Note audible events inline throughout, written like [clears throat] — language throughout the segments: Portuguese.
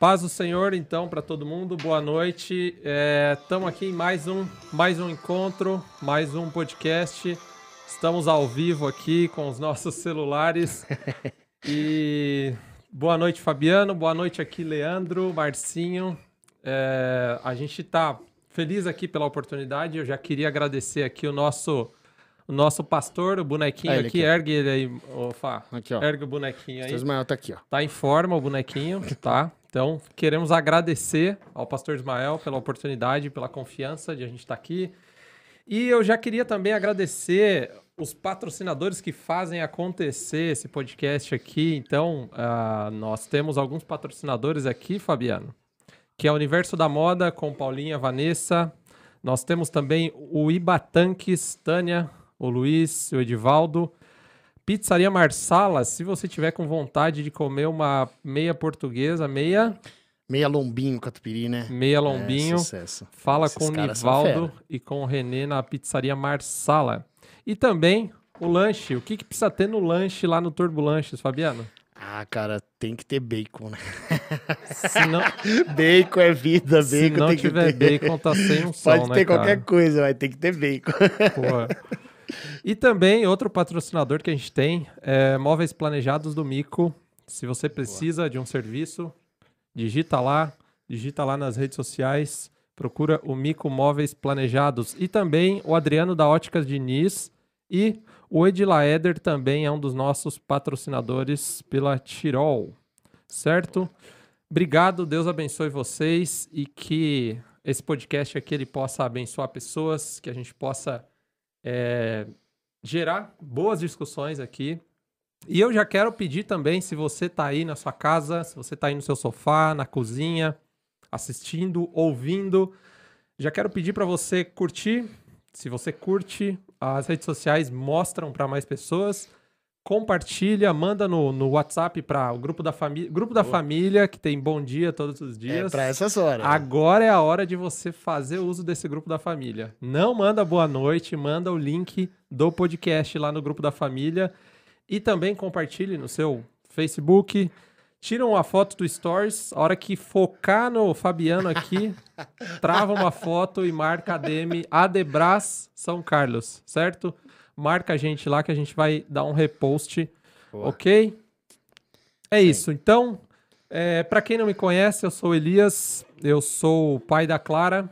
Paz do Senhor, então, para todo mundo. Boa noite. Estamos é, aqui em mais um, mais um encontro, mais um podcast. Estamos ao vivo aqui com os nossos celulares. [laughs] E boa noite, Fabiano. Boa noite aqui, Leandro, Marcinho. É, a gente está feliz aqui pela oportunidade. Eu já queria agradecer aqui o nosso o nosso pastor, o bonequinho aqui, aqui, ergue ele aí, ô Fá. Aqui, ó. Ergue o bonequinho aí. Ismael tá aqui, ó. Tá em forma o bonequinho, tá? Então, queremos agradecer ao pastor Ismael pela oportunidade, pela confiança de a gente estar tá aqui. E eu já queria também agradecer os patrocinadores que fazem acontecer esse podcast aqui. Então, uh, nós temos alguns patrocinadores aqui, Fabiano, que é o Universo da Moda com Paulinha, Vanessa. Nós temos também o Ibatanques, Tânia, o Luiz, o Edivaldo. Pizzaria Marsala, se você tiver com vontade de comer uma meia portuguesa, meia. Meia lombinho catupiry, né? Meia é, lombinho. É, sucesso. Fala Esses com o Nivaldo e com o Renê na Pizzaria Marsala. E também o lanche. O que, que precisa ter no lanche lá no Turbulanches, Fabiano? Ah, cara, tem que ter bacon, né? Se não... [laughs] bacon é vida, bacon Se não tem tiver que ter. bacon, tá sem [laughs] um som, Pode ter né, qualquer coisa, vai ter que ter bacon. Porra. [laughs] E também outro patrocinador que a gente tem é Móveis Planejados do Mico. Se você precisa Boa. de um serviço, digita lá, digita lá nas redes sociais, procura o Mico Móveis Planejados. E também o Adriano da Óticas Diniz e o Edilaeder também é um dos nossos patrocinadores pela Tirol, certo? Obrigado, Deus abençoe vocês e que esse podcast aqui ele possa abençoar pessoas, que a gente possa é, gerar boas discussões aqui. E eu já quero pedir também, se você está aí na sua casa, se você está aí no seu sofá, na cozinha, assistindo, ouvindo, já quero pedir para você curtir. Se você curte, as redes sociais mostram para mais pessoas compartilha, manda no, no WhatsApp para o grupo da família, grupo da Boa. família que tem bom dia todos os é dias. É para essas horas. Agora é a hora de você fazer uso desse grupo da família. Não manda boa noite, manda o link do podcast lá no grupo da família e também compartilhe no seu Facebook. Tira uma foto do Stories, a hora que focar no Fabiano aqui, [laughs] trava uma foto e marca ADM Adebras São Carlos, certo? Marca a gente lá que a gente vai dar um repost, Boa. ok? É Sim. isso. Então, é, para quem não me conhece, eu sou Elias, eu sou o pai da Clara,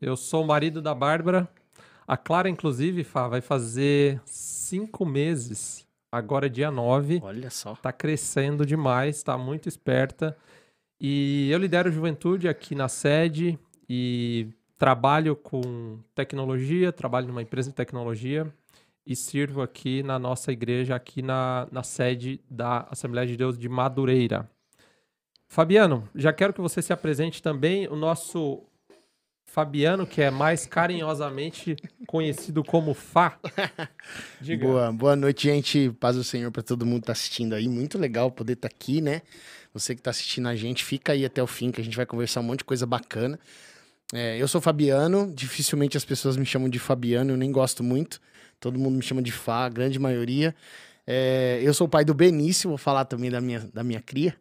eu sou o marido da Bárbara. A Clara, inclusive, Fá, vai fazer cinco meses, agora é dia 9. Olha só. Tá crescendo demais, tá muito esperta. E eu lidero juventude aqui na sede e trabalho com tecnologia, trabalho numa empresa de tecnologia e sirvo aqui na nossa igreja, aqui na, na sede da Assembleia de Deus de Madureira. Fabiano, já quero que você se apresente também, o nosso Fabiano, que é mais carinhosamente conhecido como Fá. [laughs] Diga. Boa, boa noite, gente. Paz do Senhor para todo mundo que está assistindo aí. Muito legal poder estar tá aqui, né? Você que está assistindo a gente, fica aí até o fim, que a gente vai conversar um monte de coisa bacana. É, eu sou Fabiano, dificilmente as pessoas me chamam de Fabiano, eu nem gosto muito. Todo mundo me chama de Fá, a grande maioria. É, eu sou o pai do Benício, vou falar também da minha, da minha cria.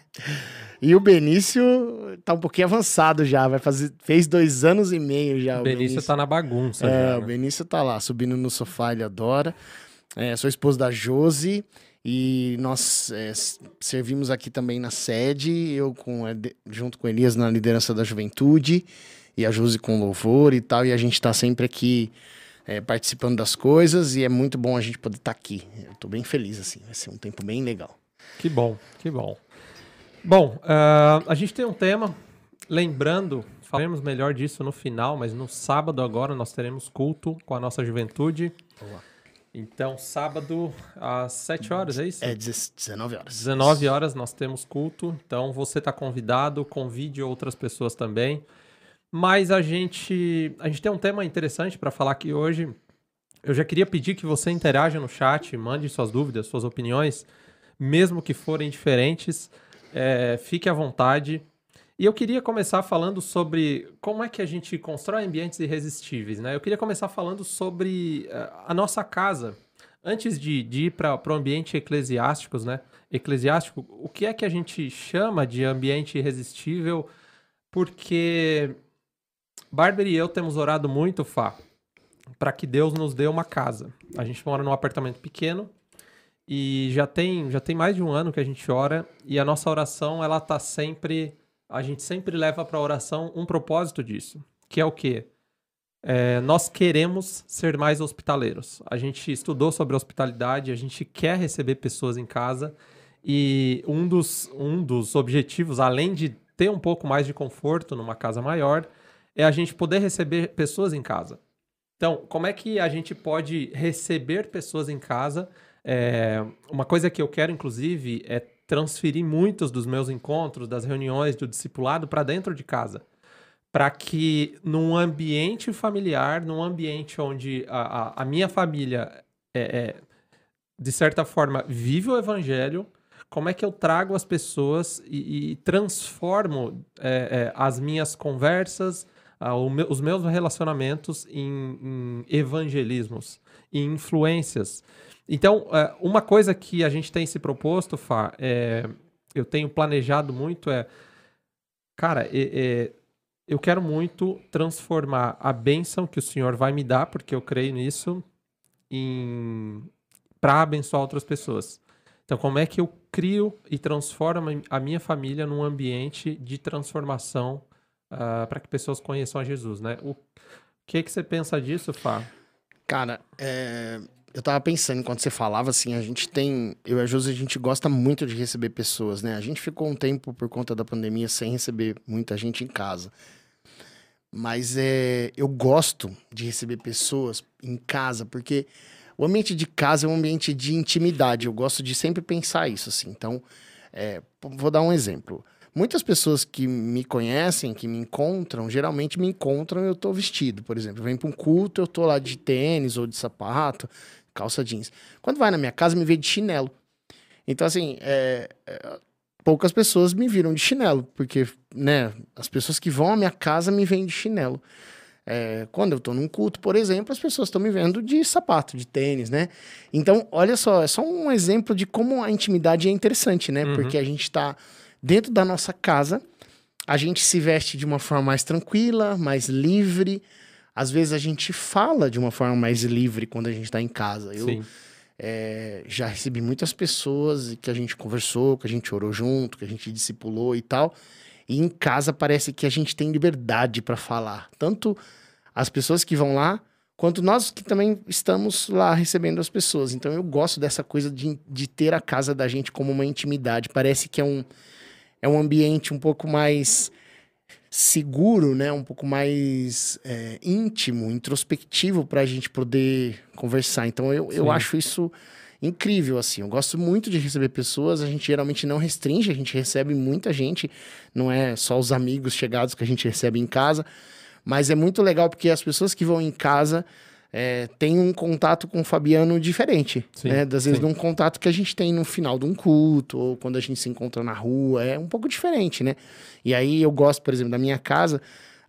[laughs] e o Benício tá um pouquinho avançado já, vai fazer, fez dois anos e meio já. O Benício, Benício tá na bagunça. É, já, né? o Benício tá lá, subindo no sofá, ele adora. É, sou esposo da Josi e nós é, servimos aqui também na sede, eu com, junto com Elias na liderança da juventude e a Josi com louvor e tal, e a gente tá sempre aqui é, participando das coisas e é muito bom a gente poder estar tá aqui. Eu estou bem feliz, assim, vai ser um tempo bem legal. Que bom, que bom. Bom, uh, a gente tem um tema, lembrando, falaremos melhor disso no final, mas no sábado agora nós teremos culto com a nossa juventude. Boa. Então, sábado às 7 horas, é isso? É 19 horas. 19 horas nós temos culto. Então, você está convidado, convide outras pessoas também. Mas a gente, a gente tem um tema interessante para falar aqui hoje. Eu já queria pedir que você interaja no chat, mande suas dúvidas, suas opiniões, mesmo que forem diferentes. É, fique à vontade. E eu queria começar falando sobre como é que a gente constrói ambientes irresistíveis, né? Eu queria começar falando sobre é, a nossa casa. Antes de, de ir para o ambiente eclesiásticos, né? eclesiástico, o que é que a gente chama de ambiente irresistível? Porque Bárbara e eu temos orado muito, Fá, para que Deus nos dê uma casa. A gente mora num apartamento pequeno e já tem, já tem mais de um ano que a gente ora e a nossa oração, ela tá sempre, a gente sempre leva para oração um propósito disso, que é o quê? É, nós queremos ser mais hospitaleiros. A gente estudou sobre hospitalidade, a gente quer receber pessoas em casa e um dos, um dos objetivos, além de ter um pouco mais de conforto numa casa maior, é a gente poder receber pessoas em casa. Então, como é que a gente pode receber pessoas em casa? É, uma coisa que eu quero, inclusive, é transferir muitos dos meus encontros, das reuniões do discipulado para dentro de casa. Para que num ambiente familiar, num ambiente onde a, a, a minha família, é, é, de certa forma, vive o evangelho, como é que eu trago as pessoas e, e transformo é, é, as minhas conversas, uh, os meus relacionamentos em, em, evangelismos, em influências. Então, uh, uma coisa que a gente tem se proposto, Fá, é, eu tenho planejado muito é, cara, é, é, eu quero muito transformar a bênção que o Senhor vai me dar, porque eu creio nisso, para abençoar outras pessoas. Então, como é que eu crio e transformo a minha família num ambiente de transformação uh, para que pessoas conheçam a Jesus, né? O que, que você pensa disso, Fá? Cara, é... eu tava pensando enquanto você falava, assim, a gente tem, eu e a Josi, a gente gosta muito de receber pessoas, né? A gente ficou um tempo, por conta da pandemia, sem receber muita gente em casa. Mas é, eu gosto de receber pessoas em casa, porque o ambiente de casa é um ambiente de intimidade. Eu gosto de sempre pensar isso, assim. Então, é, vou dar um exemplo. Muitas pessoas que me conhecem, que me encontram, geralmente me encontram e eu tô vestido, por exemplo. Vem para um culto, eu tô lá de tênis ou de sapato, calça jeans. Quando vai na minha casa, me vê de chinelo. Então, assim, é, é, poucas pessoas me viram de chinelo, porque, né, as pessoas que vão à minha casa me veem de chinelo. É, quando eu estou num culto, por exemplo, as pessoas estão me vendo de sapato, de tênis, né? Então, olha só, é só um exemplo de como a intimidade é interessante, né? Uhum. Porque a gente está dentro da nossa casa, a gente se veste de uma forma mais tranquila, mais livre. Às vezes a gente fala de uma forma mais livre quando a gente está em casa. Eu é, já recebi muitas pessoas que a gente conversou, que a gente orou junto, que a gente discipulou e tal. E em casa parece que a gente tem liberdade para falar. Tanto as pessoas que vão lá, quanto nós que também estamos lá recebendo as pessoas. Então eu gosto dessa coisa de, de ter a casa da gente como uma intimidade. Parece que é um é um ambiente um pouco mais seguro, né? Um pouco mais é, íntimo, introspectivo para a gente poder conversar. Então eu, eu acho isso incrível, assim. Eu gosto muito de receber pessoas, a gente geralmente não restringe, a gente recebe muita gente, não é só os amigos chegados que a gente recebe em casa, mas é muito legal porque as pessoas que vão em casa é, tem um contato com o Fabiano diferente, sim, né? Das vezes, sim. num contato que a gente tem no final de um culto, ou quando a gente se encontra na rua, é um pouco diferente, né? E aí eu gosto, por exemplo, da minha casa,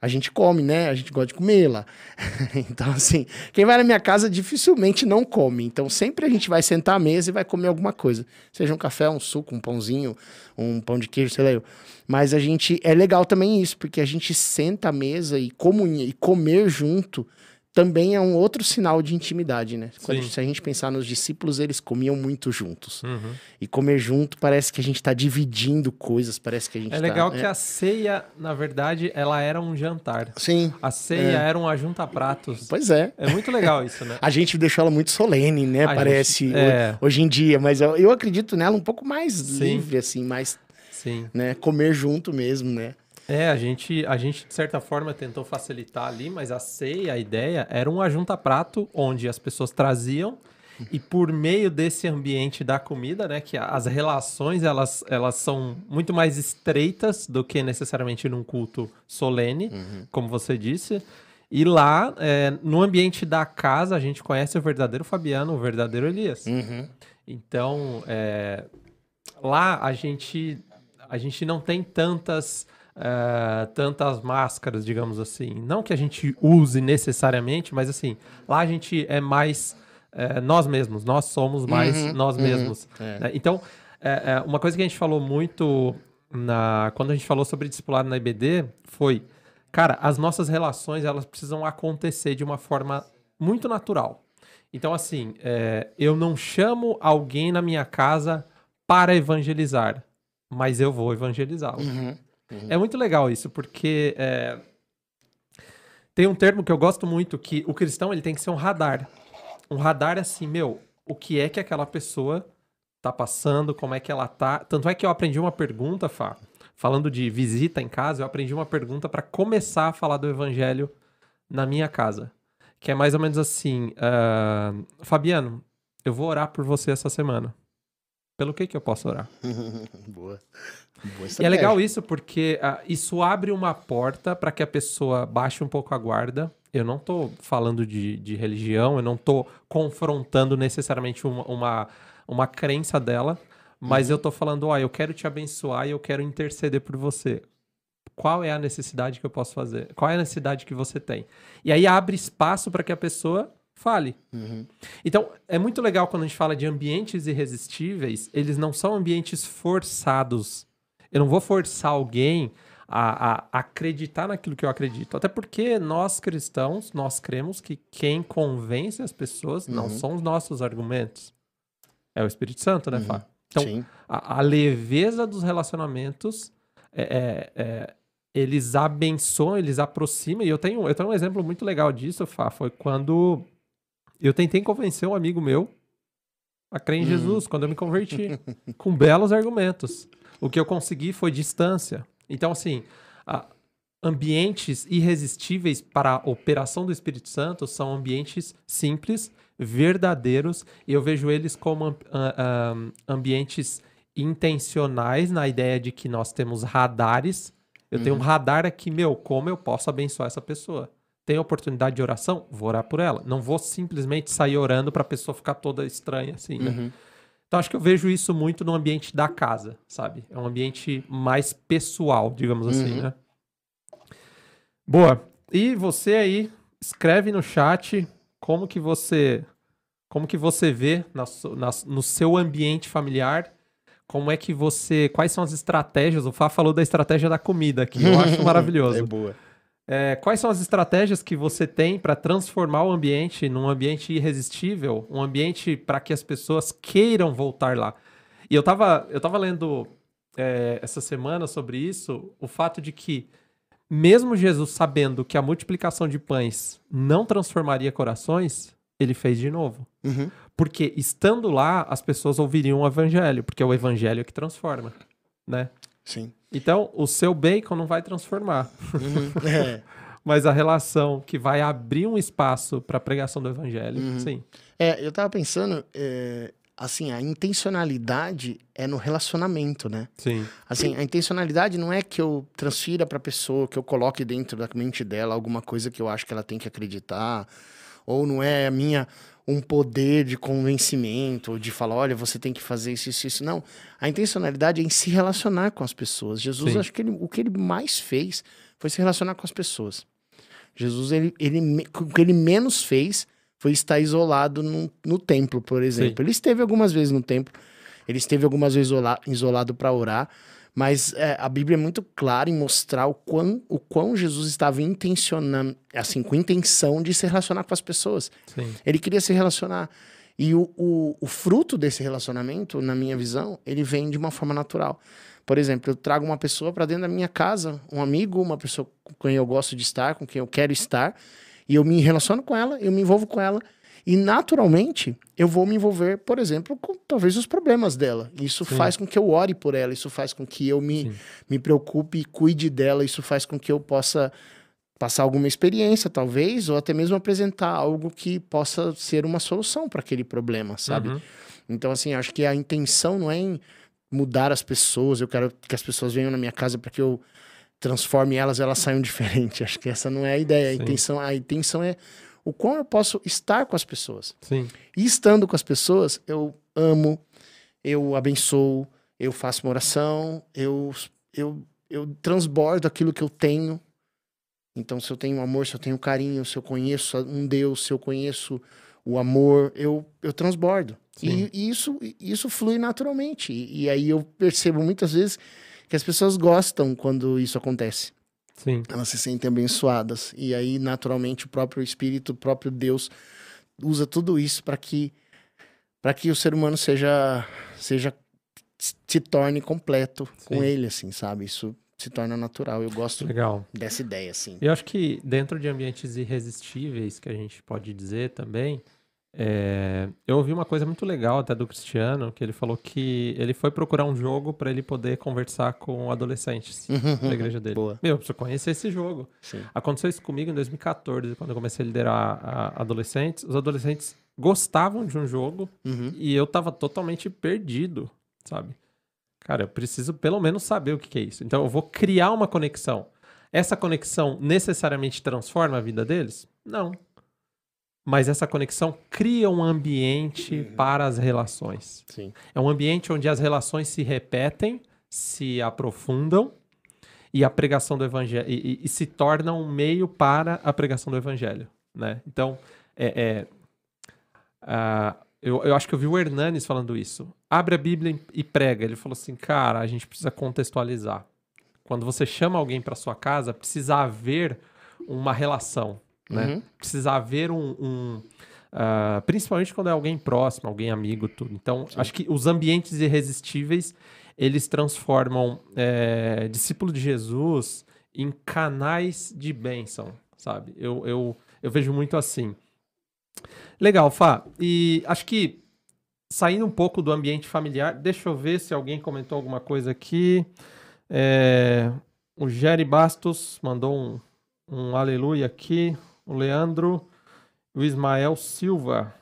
a gente come, né? A gente gosta de comer lá. [laughs] então, assim, quem vai na minha casa dificilmente não come. Então, sempre a gente vai sentar à mesa e vai comer alguma coisa. Seja um café, um suco, um pãozinho, um pão de queijo, sei lá. Mas a gente. É legal também isso, porque a gente senta à mesa e, comunha, e comer junto também é um outro sinal de intimidade, né? Quando, se a gente pensar nos discípulos, eles comiam muito juntos. Uhum. E comer junto parece que a gente está dividindo coisas, parece que a gente É legal tá, que é... a ceia, na verdade, ela era um jantar. Sim. A ceia é. era um ajunta-pratos. Pois é. É muito legal isso, né? [laughs] a gente deixou ela muito solene, né? A parece, gente... é. hoje em dia. Mas eu, eu acredito nela um pouco mais Sim. livre, assim, mais... Sim. Né? Comer junto mesmo, né? É, a gente, a gente, de certa forma, tentou facilitar ali, mas a ceia, a ideia, era um ajunta-prato onde as pessoas traziam e por meio desse ambiente da comida, né, que as relações elas, elas são muito mais estreitas do que necessariamente num culto solene, uhum. como você disse. E lá, é, no ambiente da casa, a gente conhece o verdadeiro Fabiano, o verdadeiro Elias. Uhum. Então, é, lá a gente, a gente não tem tantas uh, tantas máscaras, digamos assim. Não que a gente use necessariamente, mas assim, lá a gente é mais uh, nós mesmos, nós somos mais uhum, nós uhum, mesmos. É. Né? Então, é, é, uma coisa que a gente falou muito na, quando a gente falou sobre discipulado na IBD foi, cara, as nossas relações elas precisam acontecer de uma forma muito natural. Então, assim, é, eu não chamo alguém na minha casa para evangelizar, mas eu vou evangelizá-lo. Uhum, uhum. É muito legal isso, porque é, tem um termo que eu gosto muito, que o cristão ele tem que ser um radar. Um radar assim, meu, o que é que aquela pessoa tá passando, como é que ela tá. Tanto é que eu aprendi uma pergunta, Fá, falando de visita em casa, eu aprendi uma pergunta para começar a falar do evangelho na minha casa. Que é mais ou menos assim: uh, Fabiano, eu vou orar por você essa semana. Pelo que que eu posso orar? [laughs] Boa. E é legal isso porque uh, isso abre uma porta para que a pessoa baixe um pouco a guarda. Eu não estou falando de, de religião, eu não estou confrontando necessariamente uma, uma, uma crença dela, mas uhum. eu estou falando, ó, eu quero te abençoar e eu quero interceder por você. Qual é a necessidade que eu posso fazer? Qual é a necessidade que você tem? E aí abre espaço para que a pessoa fale. Uhum. Então, é muito legal quando a gente fala de ambientes irresistíveis, eles não são ambientes forçados. Eu não vou forçar alguém a, a, acreditar naquilo que eu acredito. Até porque nós cristãos, nós cremos que quem convence as pessoas uhum. não são os nossos argumentos. É o Espírito Santo, né, uhum. Fá? Então, a, a, leveza dos relacionamentos é, é, é, eles abençoam, eles aproximam. E eu tenho, eu tenho um exemplo muito legal disso, Fá. Foi quando eu tentei convencer um amigo meu a crer em hum. Jesus, quando eu me converti, [laughs] com belos argumentos. O que eu consegui foi distância. Então, assim, ambientes irresistíveis para a operação do Espírito Santo são ambientes simples, verdadeiros, e eu vejo eles como uh, uh, ambientes intencionais na ideia de que nós temos radares. Eu uhum. tenho um uhum. radar aqui, meu, como eu posso abençoar essa pessoa? tem oportunidade de oração, vou orar por ela. Não vou simplesmente sair orando para a pessoa ficar toda estranha assim, né? Uhum. Então acho que eu vejo isso muito no ambiente da casa, sabe? É um ambiente mais pessoal, digamos assim, uhum. né? Boa. E você aí, escreve no chat como que você como que você vê na, na, no seu ambiente familiar como é que você. Quais são as estratégias? O Fá falou da estratégia da comida, que eu acho [laughs] maravilhoso. é boa. É, quais são as estratégias que você tem para transformar o ambiente num ambiente irresistível, um ambiente para que as pessoas queiram voltar lá? E eu estava eu tava lendo é, essa semana sobre isso, o fato de que, mesmo Jesus sabendo que a multiplicação de pães não transformaria corações, ele fez de novo. Uhum. Porque estando lá, as pessoas ouviriam o evangelho, porque é o evangelho que transforma, né? Sim. Então, o seu bacon não vai transformar. Uhum. [laughs] É. Mas a relação que vai abrir um espaço para a pregação do evangelho, uhum. sim. É, eu tava pensando, é, assim, a intencionalidade é no relacionamento, né? Sim. Assim, a intencionalidade não é que eu transfira para a pessoa, que eu coloque dentro da mente dela alguma coisa que eu acho que ela tem que acreditar, ou não é a minha um poder de convencimento, de falar, olha, você tem que fazer isso, isso, isso. Não. A intencionalidade é em se relacionar com as pessoas. Jesus, Sim. acho que ele, o que ele mais fez foi se relacionar com as pessoas. Jesus, ele, ele, o que ele menos fez foi estar isolado no, no templo, por exemplo. Sim. Ele esteve algumas vezes no templo, ele esteve algumas vezes isola, isolado para orar, mas é, a Bíblia é muito clara em mostrar o quão, o quão Jesus estava intencionando, assim, com intenção de se relacionar com as pessoas. Sim. Ele queria se relacionar. E o, o, o fruto desse relacionamento, na minha visão, ele vem de uma forma natural. Por exemplo, eu trago uma pessoa para dentro da minha casa, um amigo, uma pessoa com quem eu gosto de estar, com quem eu quero estar, e eu me relaciono com ela, eu me envolvo com ela, e naturalmente, eu vou me envolver, por exemplo, com talvez os problemas dela. Isso Sim. faz com que eu ore por ela, isso faz com que eu me, me preocupe e cuide dela, isso faz com que eu possa passar alguma experiência, talvez, ou até mesmo apresentar algo que possa ser uma solução para aquele problema, sabe? Uhum. Então, assim, acho que a intenção não é em mudar as pessoas, eu quero que as pessoas venham na minha casa para que eu transforme elas, elas saiam [laughs] diferentes. Acho que essa não é a ideia. A intenção, a intenção é o quão eu posso estar com as pessoas. Sim. E estando com as pessoas, eu amo, eu abençoo, eu faço uma oração, eu, eu, eu transbordo aquilo que eu tenho. Então, se eu tenho amor, se eu tenho carinho, se eu conheço um Deus, se eu conheço o amor, eu, eu transbordo. E, e, isso, isso flui naturalmente. E, e aí eu percebo muitas vezes que as pessoas gostam quando isso acontece. Sim. Elas se sentem abençoadas. E aí, naturalmente, o próprio Espírito, o próprio Deus, usa tudo isso para que para que o ser humano seja seja se torne completo Sim. com ele, assim, sabe? Isso se torna natural. Eu gosto Legal. dessa ideia, assim. Eu acho que dentro de ambientes irresistíveis, que a gente pode dizer também, é, eu ouvi uma coisa muito legal até do Cristiano, que ele falou que ele foi procurar um jogo para ele poder conversar com adolescentes da igreja dele. Boa. Meu, eu preciso conhecer esse jogo. Sim. Aconteceu isso comigo em 2014, quando eu comecei a liderar a adolescentes. Os adolescentes gostavam de um jogo uhum. e eu tava totalmente perdido, sabe? Cara, eu preciso pelo menos saber o que, que é isso. Então eu vou criar uma conexão. Essa conexão necessariamente transforma a vida deles? Não mas essa conexão cria um ambiente uhum. para as relações. Sim. É um ambiente onde as relações se repetem, se aprofundam e a pregação do evangelho e, e, e se torna um meio para a pregação do evangelho, né? Então, é, é uh, eu, eu acho que eu vi o Hernanes falando isso. Abre a Bíblia e prega. Ele falou assim, cara, a gente precisa contextualizar. Quando você chama alguém para sua casa, precisa haver uma relação né? Uhum. Precisa haver um. um uh, principalmente quando é alguém próximo, alguém amigo, tudo. Então, Sim. acho que os ambientes irresistíveis eles transformam é, discípulo de Jesus em canais de bênção, sabe? Eu, eu, eu vejo muito assim. Legal, Fá. E acho que saindo um pouco do ambiente familiar, deixa eu ver se alguém comentou alguma coisa aqui. É, o Jerry Bastos mandou um, um aleluia aqui o Leandro, o Ismael Silva.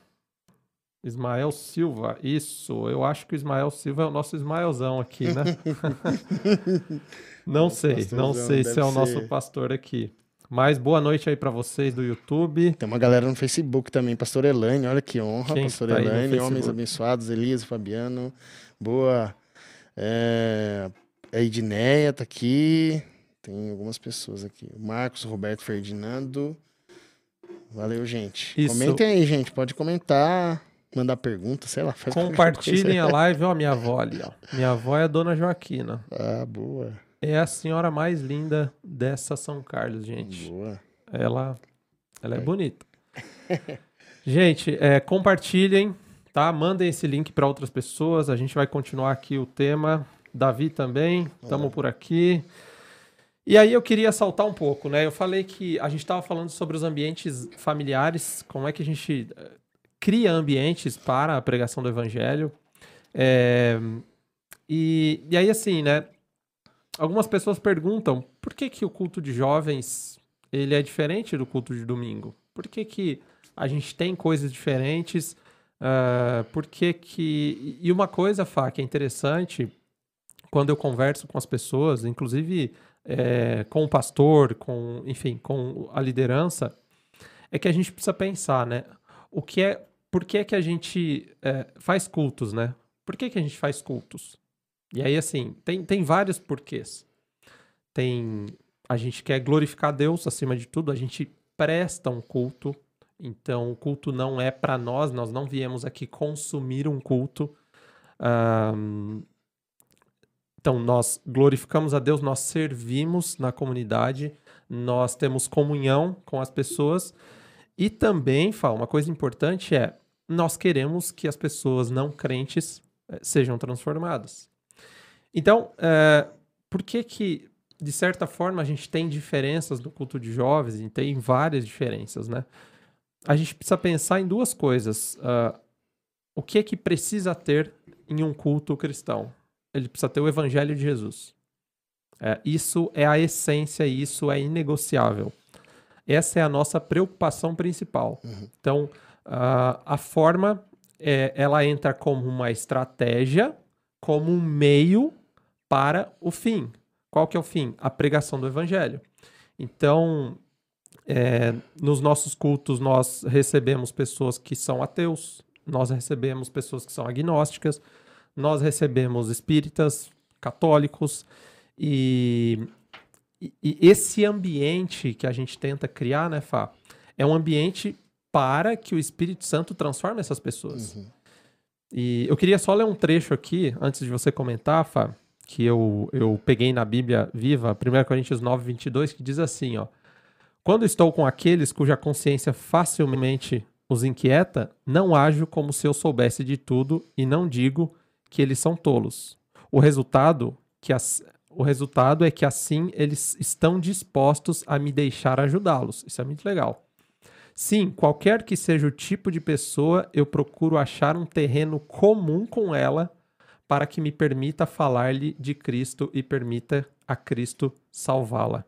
Ismael Silva, isso. Eu acho que o Ismael Silva é o nosso Ismaelzão aqui, né? [laughs] não sei, não sei se é o nosso pastor aqui. Mas boa noite aí para vocês do YouTube. Tem uma galera no Facebook também, Pastor Elaine, olha que honra, Quem Pastor tá Elaine, homens abençoados, Elias, Fabiano, boa. É, a Edneia tá aqui, tem algumas pessoas aqui. Marcos, Roberto Ferdinando, Valeu, gente. Isso. Comentem aí, gente. Pode comentar, mandar pergunta, sei lá. Compartilhem a [laughs] live. Ó, minha avó ali, ó. Minha avó é a dona Joaquina. Ah, boa. É a senhora mais linda dessa São Carlos, gente. Boa. Ela, ela é, é. bonita. [laughs] gente, é, compartilhem, tá? Mandem esse link para outras pessoas. A gente vai continuar aqui o tema. Davi também, estamos por aqui. E aí eu queria saltar um pouco, né? Eu falei que a gente estava falando sobre os ambientes familiares, como é que a gente eh, cria ambientes para a pregação do evangelho. É, e, e aí, assim, né? Algumas pessoas perguntam por que, que o culto de jovens ele é diferente do culto de domingo? Por que, que a gente tem coisas diferentes? Uh, por que que... E uma coisa, Fá, que é interessante, quando eu converso com as pessoas, inclusive é, com o pastor, com, enfim, com a liderança, é que a gente precisa pensar, né? O que é, por que é que a gente é, faz cultos, né? Por que, que a gente faz cultos? E aí, assim, tem, tem vários porquês. Tem, a gente quer glorificar Deus acima de tudo, a gente presta um culto, então o culto não é para nós, nós não viemos aqui consumir um culto. Um, então, nós glorificamos a Deus, nós servimos na comunidade, nós temos comunhão com as pessoas e também, fala, uma coisa importante é nós queremos que as pessoas não crentes eh, sejam transformadas. Então, é, por que que, de certa forma, a gente tem diferenças no culto de jovens e tem várias diferenças, né? A gente precisa pensar em duas coisas. Uh, o que é que precisa ter em um culto cristão? Ele precisa ter o evangelho de Jesus. É, isso é a essência, isso é inegociável. Essa é a nossa preocupação principal. Uhum. Então, uh, a forma, é, ela entra como uma estratégia, como um meio para o fim. Qual que é o fim? A pregação do evangelho. Então, é, nos nossos cultos, nós recebemos pessoas que são ateus, nós recebemos pessoas que são agnósticas, nós recebemos espíritas, católicos e, e, e, esse ambiente que a gente tenta criar, né, Fá, é um ambiente para que o Espírito Santo transforme essas pessoas. Uhum. E eu queria só ler um trecho aqui, antes de você comentar, Fá, que eu, eu peguei na Bíblia Viva, 1 Coríntios 9, 22, que diz assim, ó. Quando estou com aqueles cuja consciência facilmente os inquieta, não ajo como se eu soubesse de tudo e não digo que eles são tolos. O resultado, que as, o resultado é que assim eles estão dispostos a me deixar ajudá-los. Isso é muito legal. Sim, qualquer que seja o tipo de pessoa, eu procuro achar um terreno comum com ela para que me permita falar-lhe de Cristo e permita a Cristo salvá-la.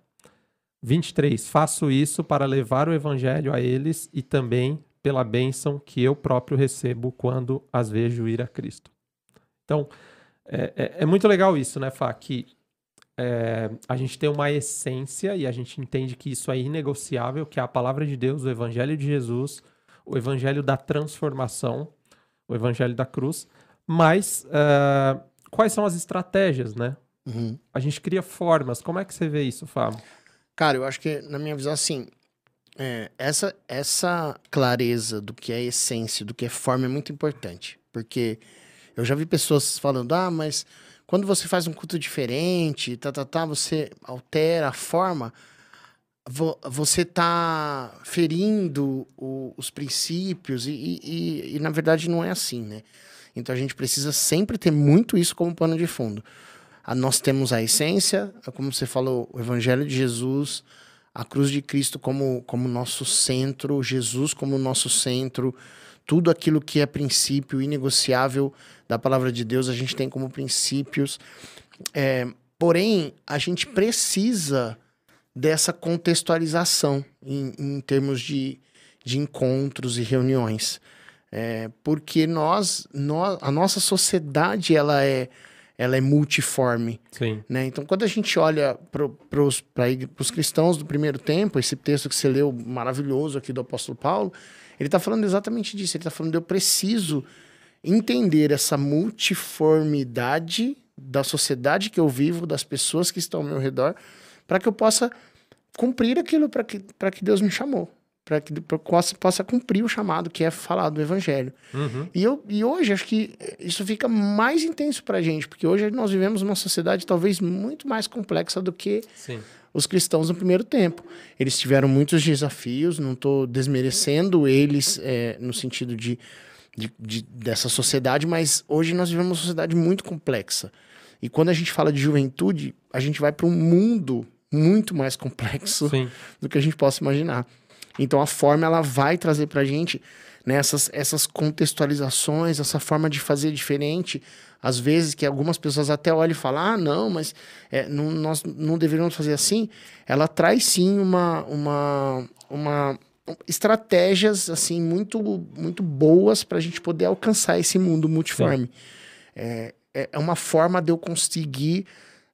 23. Faço isso para levar o evangelho a eles e também pela bênção que eu próprio recebo quando as vejo ir a Cristo. Então, é, é, é muito legal isso, né, Fá? Que é, a gente tem uma essência e a gente entende que isso é inegociável, que é a palavra de Deus, o evangelho de Jesus, o evangelho da transformação, o evangelho da cruz. Mas uh, quais são as estratégias, né? Uhum. A gente cria formas. Como é que você vê isso, Fábio? Cara, eu acho que, na minha visão, assim, é, essa, essa clareza do que é essência, do que é forma é muito importante. Porque eu já vi pessoas falando, ah, mas quando você faz um culto diferente, tá, tá, tá, você altera a forma, vo, você tá ferindo o, os princípios e, e, e, na verdade, não é assim, né? Então a gente precisa sempre ter muito isso como pano de fundo. A, nós temos a essência, como você falou, o Evangelho de Jesus, a cruz de Cristo como, como nosso centro, Jesus como nosso centro, tudo aquilo que é princípio inegociável da palavra de Deus, a gente tem como princípios. É, porém, a gente precisa dessa contextualização em, em termos de, de encontros e reuniões. É, porque nós, nós, a nossa sociedade, ela é, ela é multiforme. Sim. Né? Então, quando a gente olha para os cristãos do primeiro tempo, esse texto que você leu maravilhoso aqui do apóstolo Paulo, ele está falando exatamente disso. Ele está falando, eu preciso entender essa multiformidade da sociedade que eu vivo, das pessoas que estão ao meu redor, para que eu possa cumprir aquilo para que, que Deus me chamou para que eu possa, possa cumprir o chamado que é falar do evangelho. Uhum. E, eu, e hoje acho que isso fica mais intenso para a gente, porque hoje nós vivemos uma sociedade talvez muito mais complexa do que Sim. Os cristãos no primeiro tempo. Eles tiveram muitos desafios, não estou desmerecendo eles é, no sentido de, de, de, dessa sociedade, mas hoje nós vivemos uma sociedade muito complexa. E quando a gente fala de juventude, a gente vai para um mundo muito mais complexo Sim. do que a gente possa imaginar. Então a forma ela vai trazer para a gente né, essas, essas contextualizações, essa forma de fazer diferente. Às vezes que algumas pessoas até olham e falam, ah, não, mas é, não, nós não deveríamos fazer assim. Ela traz sim uma, uma, uma estratégias assim muito, muito boas para a gente poder alcançar esse mundo multiforme. É, é, é uma forma de eu conseguir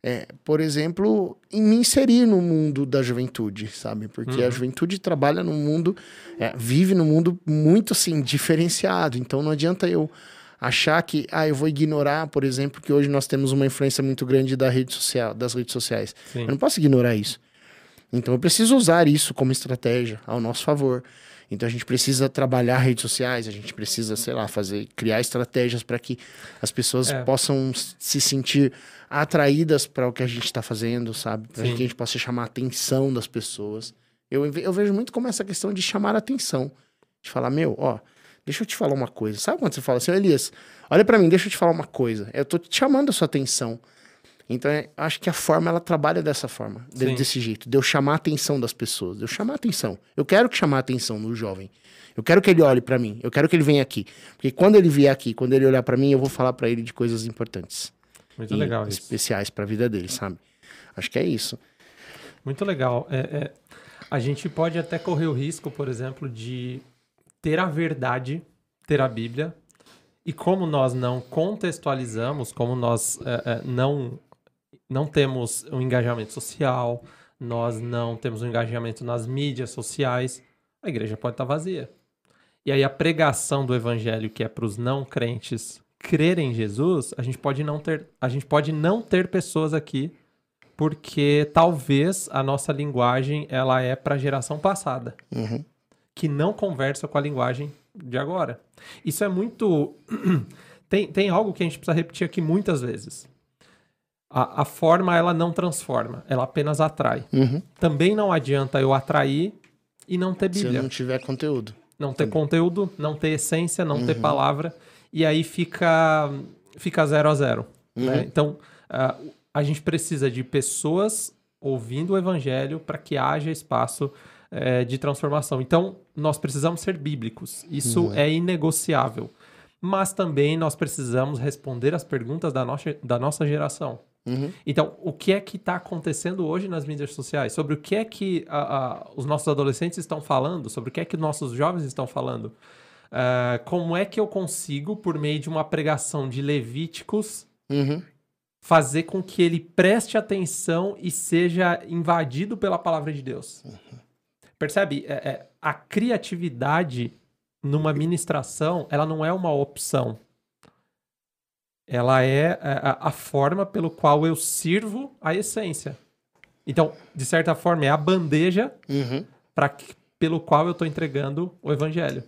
é, por exemplo, em me inserir no mundo da juventude, sabe? Porque uhum. a juventude trabalha num mundo, é, vive num mundo muito assim, diferenciado. Então não adianta eu achar que, ah, eu vou ignorar, por exemplo, que hoje nós temos uma influência muito grande da rede social, das redes sociais. Sim. Eu não posso ignorar isso. Então eu preciso usar isso como estratégia ao nosso favor. Então a gente precisa trabalhar redes sociais, a gente precisa, sei lá, fazer, criar estratégias para que as pessoas é. possam se sentir atraídas para o que a gente está fazendo, sabe? Para que a gente possa chamar a atenção das pessoas. Eu, eu vejo muito como essa questão de chamar a atenção. De falar, meu, ó, deixa eu te falar uma coisa. Sabe quando você fala assim, Elias, olha para mim, deixa eu te falar uma coisa. Eu tô te chamando a sua atenção. Então, é, acho que a forma, ela trabalha dessa forma, de, desse jeito, de eu chamar a atenção das pessoas, de eu chamar a atenção. Eu quero que chamar a atenção do jovem. Eu quero que ele olhe para mim, eu quero que ele venha aqui. Porque quando ele vier aqui, quando ele olhar para mim, eu vou falar para ele de coisas importantes. Muito legal isso. Especiais para a vida dele, sabe? Acho que é isso. Muito legal. É, é, a gente pode até correr o risco, por exemplo, de ter a verdade, ter a Bíblia, e como nós não contextualizamos, como nós é, é não não temos um engajamento social, nós não temos um engajamento nas mídias sociais, a igreja pode estar vazia. E aí a pregação do evangelho que é para os não crentes crerem em Jesus, a gente pode não ter, a gente pode não ter pessoas aqui porque talvez a nossa linguagem ela é para a geração passada, uhum. Que não conversa com a linguagem de agora. Isso é muito [clears throat] tem, tem algo que a gente precisa repetir aqui muitas vezes. A, a forma, ela não transforma, ela apenas atrai. Uhum. Também não adianta eu atrair e não ter Bíblia. Se não tiver conteúdo. Não ter Também. conteúdo, não ter essência, não uhum. ter palavra. E aí fica, fica zero a zero. Uhum. Né? Então, uh, a gente precisa de pessoas ouvindo o evangelho para que haja espaço é, de transformação. Então, nós precisamos ser bíblicos. Isso uhum. é inegociável. Mas também nós precisamos responder as perguntas da nossa, da nossa geração. Uhum. Então, o que é que está acontecendo hoje nas mídias sociais? Sobre o que é que a, a, os nossos adolescentes estão falando? Sobre o que é que nossos jovens estão falando? Uh, como é que eu consigo, por meio de uma pregação de Levíticos, uhum. fazer com que ele preste atenção e seja invadido pela palavra de Deus? Uhum. Percebe? É, é, a criatividade numa ministração, ela não é uma opção. Ela é a, a forma pelo qual eu sirvo a essência. Então, de certa forma, é a bandeja uhum. para pelo qual eu estou entregando o evangelho.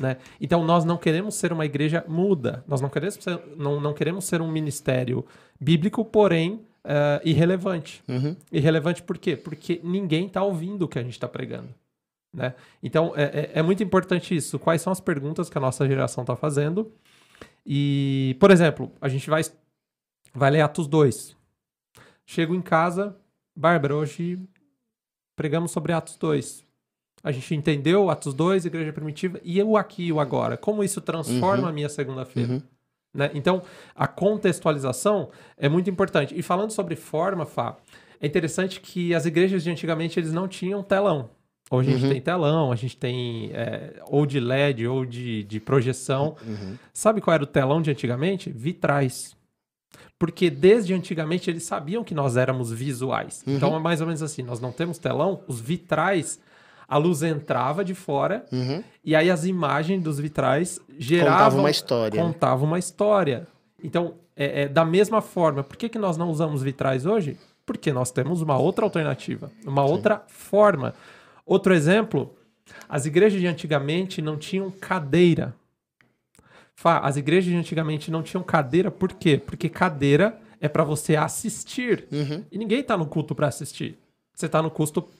Né? Então, nós não queremos ser uma igreja muda. Nós não queremos ser, não, não queremos ser um ministério bíblico, porém uh, irrelevante. Uhum. Irrelevante por quê? Porque ninguém está ouvindo o que a gente está pregando. Né? Então, é, é, é, muito importante isso. Quais são as perguntas que a nossa geração está fazendo? E, por exemplo, a gente vai, vai ler Atos 2. Chego em casa, Bárbara, hoje pregamos sobre Atos 2. A gente entendeu Atos 2, Igreja Primitiva, e o aqui e o agora. Como isso transforma uhum. a minha segunda-feira? Uhum. Né? Então, a contextualização é muito importante. E falando sobre forma, Fá, é interessante que as igrejas de antigamente eles não tinham telão. Hoje a gente uhum. tem telão, a gente tem é, ou de LED ou de, de projeção. Uhum. Sabe qual era o telão de antigamente? Vitrais. Porque desde antigamente eles sabiam que nós éramos visuais. Uhum. Então é mais ou menos assim: nós não temos telão, os vitrais a luz entrava de fora uhum. e aí as imagens dos vitrais geravam contavam uma história. Contavam uma história. Então, é, é, da mesma forma, por que, que nós não usamos vitrais hoje? Porque nós temos uma outra alternativa, uma Sim. outra forma. Outro exemplo, as igrejas de antigamente não tinham cadeira. As igrejas de antigamente não tinham cadeira, por quê? Porque cadeira é para você assistir. Uhum. E ninguém está no culto para assistir. Você está no,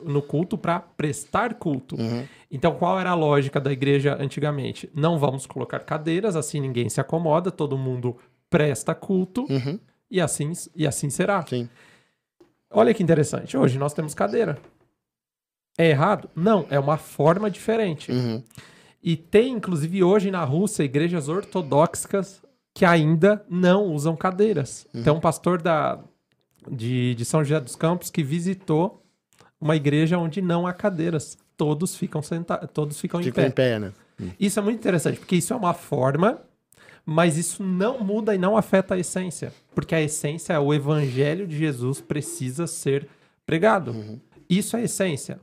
no culto para prestar culto. Uhum. Então, qual era a lógica da igreja antigamente? Não vamos colocar cadeiras, assim ninguém se acomoda, todo mundo presta culto uhum. e, assim, e assim será. Sim. Olha que interessante. Hoje nós temos cadeira. É errado? Não, é uma forma diferente. Uhum. E tem, inclusive, hoje na Rússia, igrejas ortodoxas que ainda não usam cadeiras. Uhum. Tem um pastor da, de, de São José dos Campos que visitou uma igreja onde não há cadeiras. Todos ficam sentados, todos ficam Fica em pé. em pé, né? Isso é muito interessante, porque isso é uma forma, mas isso não muda e não afeta a essência. Porque a essência é o evangelho de Jesus precisa ser pregado. Uhum. Isso é a essência.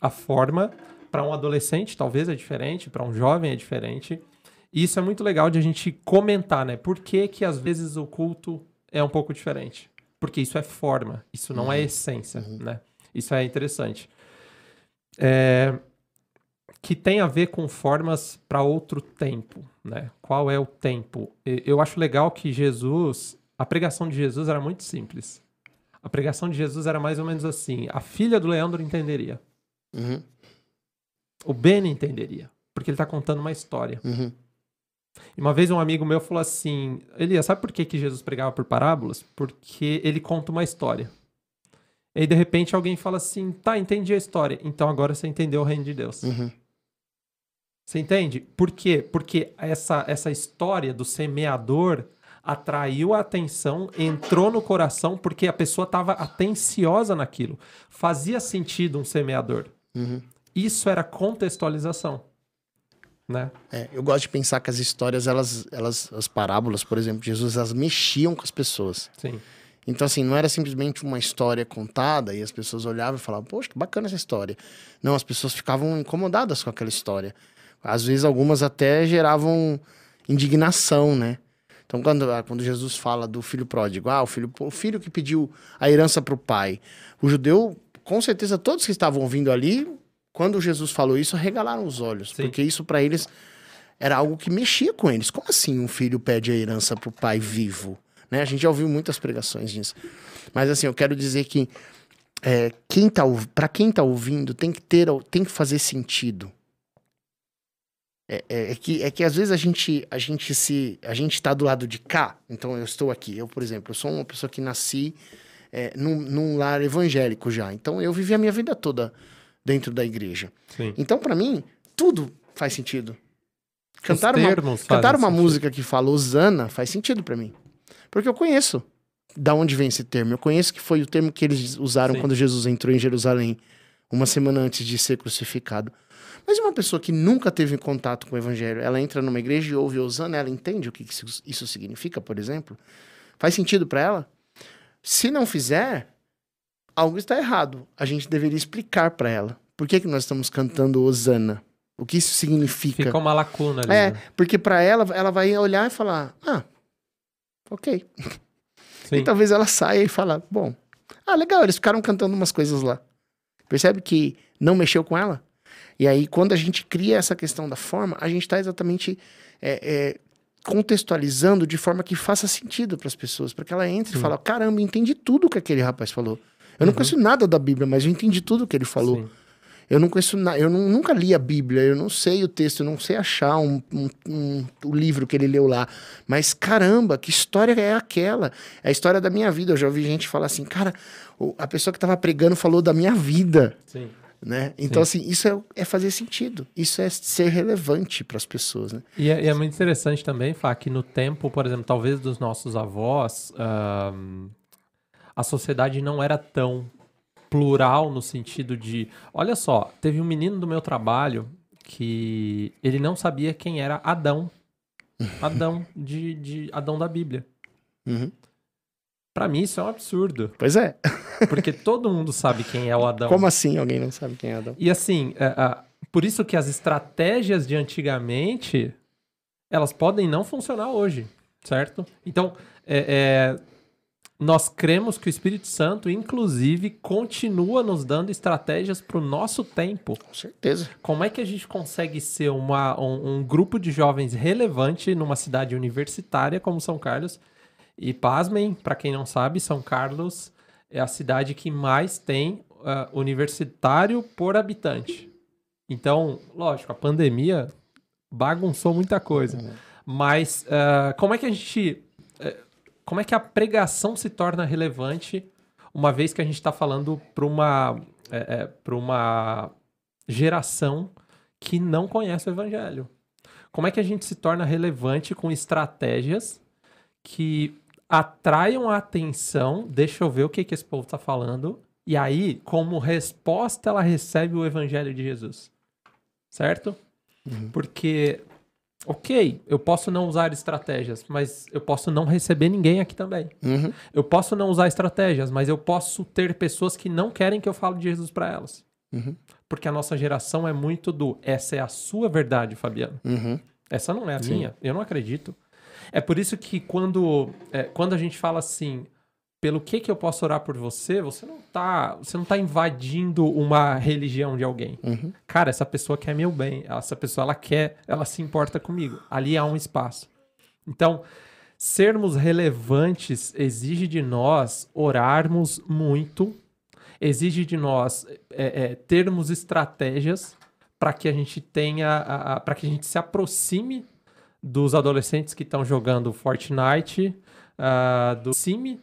A forma, para um adolescente, talvez é diferente, para um jovem é diferente. E isso é muito legal de a gente comentar, né? Por que, que às vezes o culto é um pouco diferente? Porque isso é forma, isso não é uhum. é essência, uhum. né? Isso é interessante. É, que tem a ver com formas para outro tempo, né? Qual é o tempo? Eu acho legal que Jesus, a pregação de Jesus era muito simples. A pregação de Jesus era mais ou menos assim: a filha do Leandro entenderia. Uhum. O Ben entenderia, porque ele está contando uma história. Uhum. E uma vez um amigo meu falou assim: Elias, sabe por que, que Jesus pregava por parábolas? Porque ele conta uma história. E aí, de repente, alguém fala assim: tá, entendi a história. Então agora você entendeu o reino de Deus. Uhum. Você entende? Por quê? Porque essa, essa história do semeador atraiu a atenção, entrou no coração, porque a pessoa estava atenciosa naquilo. Fazia sentido um semeador. Uhum. Isso era contextualização. Né? É, eu gosto de pensar que as histórias, elas, elas, as parábolas, por exemplo, de Jesus, elas mexiam com as pessoas. Sim. Então, assim, não era simplesmente uma história contada e as pessoas olhavam e falavam, poxa, que bacana essa história. Não, as pessoas ficavam incomodadas com aquela história. Às vezes, algumas até geravam indignação, né? Então, quando, ah, quando Jesus fala do filho pródigo, ah, o filho, o filho que pediu a herança para o pai, o judeu, com certeza, todos que estavam ouvindo ali, quando Jesus falou isso, regalaram os olhos, Sim. porque isso para eles era algo que mexia com eles. Como assim um filho pede a herança pro pai vivo? Né? A gente já ouviu muitas pregações disso. Mas assim, eu quero dizer que é, quem tá, para quem tá ouvindo, tem que ter, tem que fazer sentido. É, é, é, que, é que às vezes a gente, a gente se. A gente tá do lado de cá, então eu estou aqui. Eu, por exemplo, eu sou uma pessoa que nasci é, num, num lar evangélico já. Então eu vivi a minha vida toda dentro da igreja. Sim. Então, para mim, tudo faz sentido. Cantar uma, cantar uma música que fala Osana faz sentido para mim. Porque eu conheço da onde vem esse termo. Eu conheço que foi o termo que eles usaram Sim. quando Jesus entrou em Jerusalém, uma semana antes de ser crucificado. Mas uma pessoa que nunca teve contato com o evangelho, ela entra numa igreja e ouve Osana, ela entende o que isso significa, por exemplo? Faz sentido para ela? Se não fizer, algo está errado. A gente deveria explicar para ela. Por que, que nós estamos cantando Osana? O que isso significa? Fica uma lacuna ali. É, né? porque para ela, ela vai olhar e falar: ah, ok. [laughs] Sim. E talvez ela saia e fala: bom, ah, legal, eles ficaram cantando umas coisas lá. Percebe que não mexeu com ela? E aí, quando a gente cria essa questão da forma, a gente está exatamente é, é, contextualizando de forma que faça sentido para as pessoas, para que ela entre Sim. e fale: caramba, entendi tudo que aquele rapaz falou. Eu não uhum. conheço nada da Bíblia, mas eu entendi tudo que ele falou. Sim. Eu não conheço nada, eu não, nunca li a Bíblia, eu não sei o texto, eu não sei achar um, um, um, o livro que ele leu lá. Mas caramba, que história é aquela? É a história da minha vida. Eu já ouvi gente falar assim, cara, a pessoa que estava pregando falou da minha vida. Sim. Né? Então, Sim. assim, isso é, é, fazer sentido. Isso é ser relevante para as pessoas. Né? E é, e é, muito interessante também, Fá, que no tempo, por exemplo, talvez dos nossos avós, a sociedade não era tão plural no sentido de, olha só, teve um menino do meu trabalho que ele não sabia quem era Adão. Adão de, de Adão da Bíblia. Uhum. Para mim isso é um absurdo. Pois é. porque todo mundo sabe quem é o Adão. Como assim alguém não sabe quem é Adão? E assim, é, é, por isso que as estratégias de antigamente elas podem não funcionar hoje, certo? Então, é, é nós cremos que o Espírito Santo, inclusive, continua nos dando estratégias para o nosso tempo. Com certeza. Como é que a gente consegue ser uma, um, um, grupo de jovens relevante numa cidade universitária como São Carlos? E pasmem, para quem não sabe, São Carlos é a cidade que mais tem uh, universitário por habitante. Então, lógico, a pandemia bagunçou muita coisa. Uhum. Mas uh, como é que a gente. Uh, como é que a pregação se torna relevante uma vez que a gente está falando para uma, é, é, uma geração que não conhece o evangelho? Como é que a gente se torna relevante com estratégias que atraiam a atenção? Deixa eu ver o que, que esse povo está falando. E aí, como resposta, ela recebe o evangelho de Jesus. Certo? Uhum. Porque ok, eu posso não usar estratégias, mas eu posso não receber ninguém aqui também. Uhum. Eu posso não usar estratégias, mas eu posso ter pessoas que não querem que eu fale de Jesus para elas. Uhum. Porque a nossa geração é muito do essa é a sua verdade, Fabiano. Uhum. Essa não é a Sim. minha. Eu não acredito. É por isso que quando, é, quando a gente fala assim, pelo que que eu posso orar por você, você não tá, você não tá invadindo uma religião de alguém. Uhum. Cara, essa pessoa quer meu bem, essa pessoa ela quer, ela se importa comigo. Ali há um espaço. Então, sermos relevantes exige de nós orarmos muito, exige de nós é, é, termos estratégias para que a gente tenha, para que a gente se aproxime dos adolescentes que estão jogando Fortnite, uh, do Sim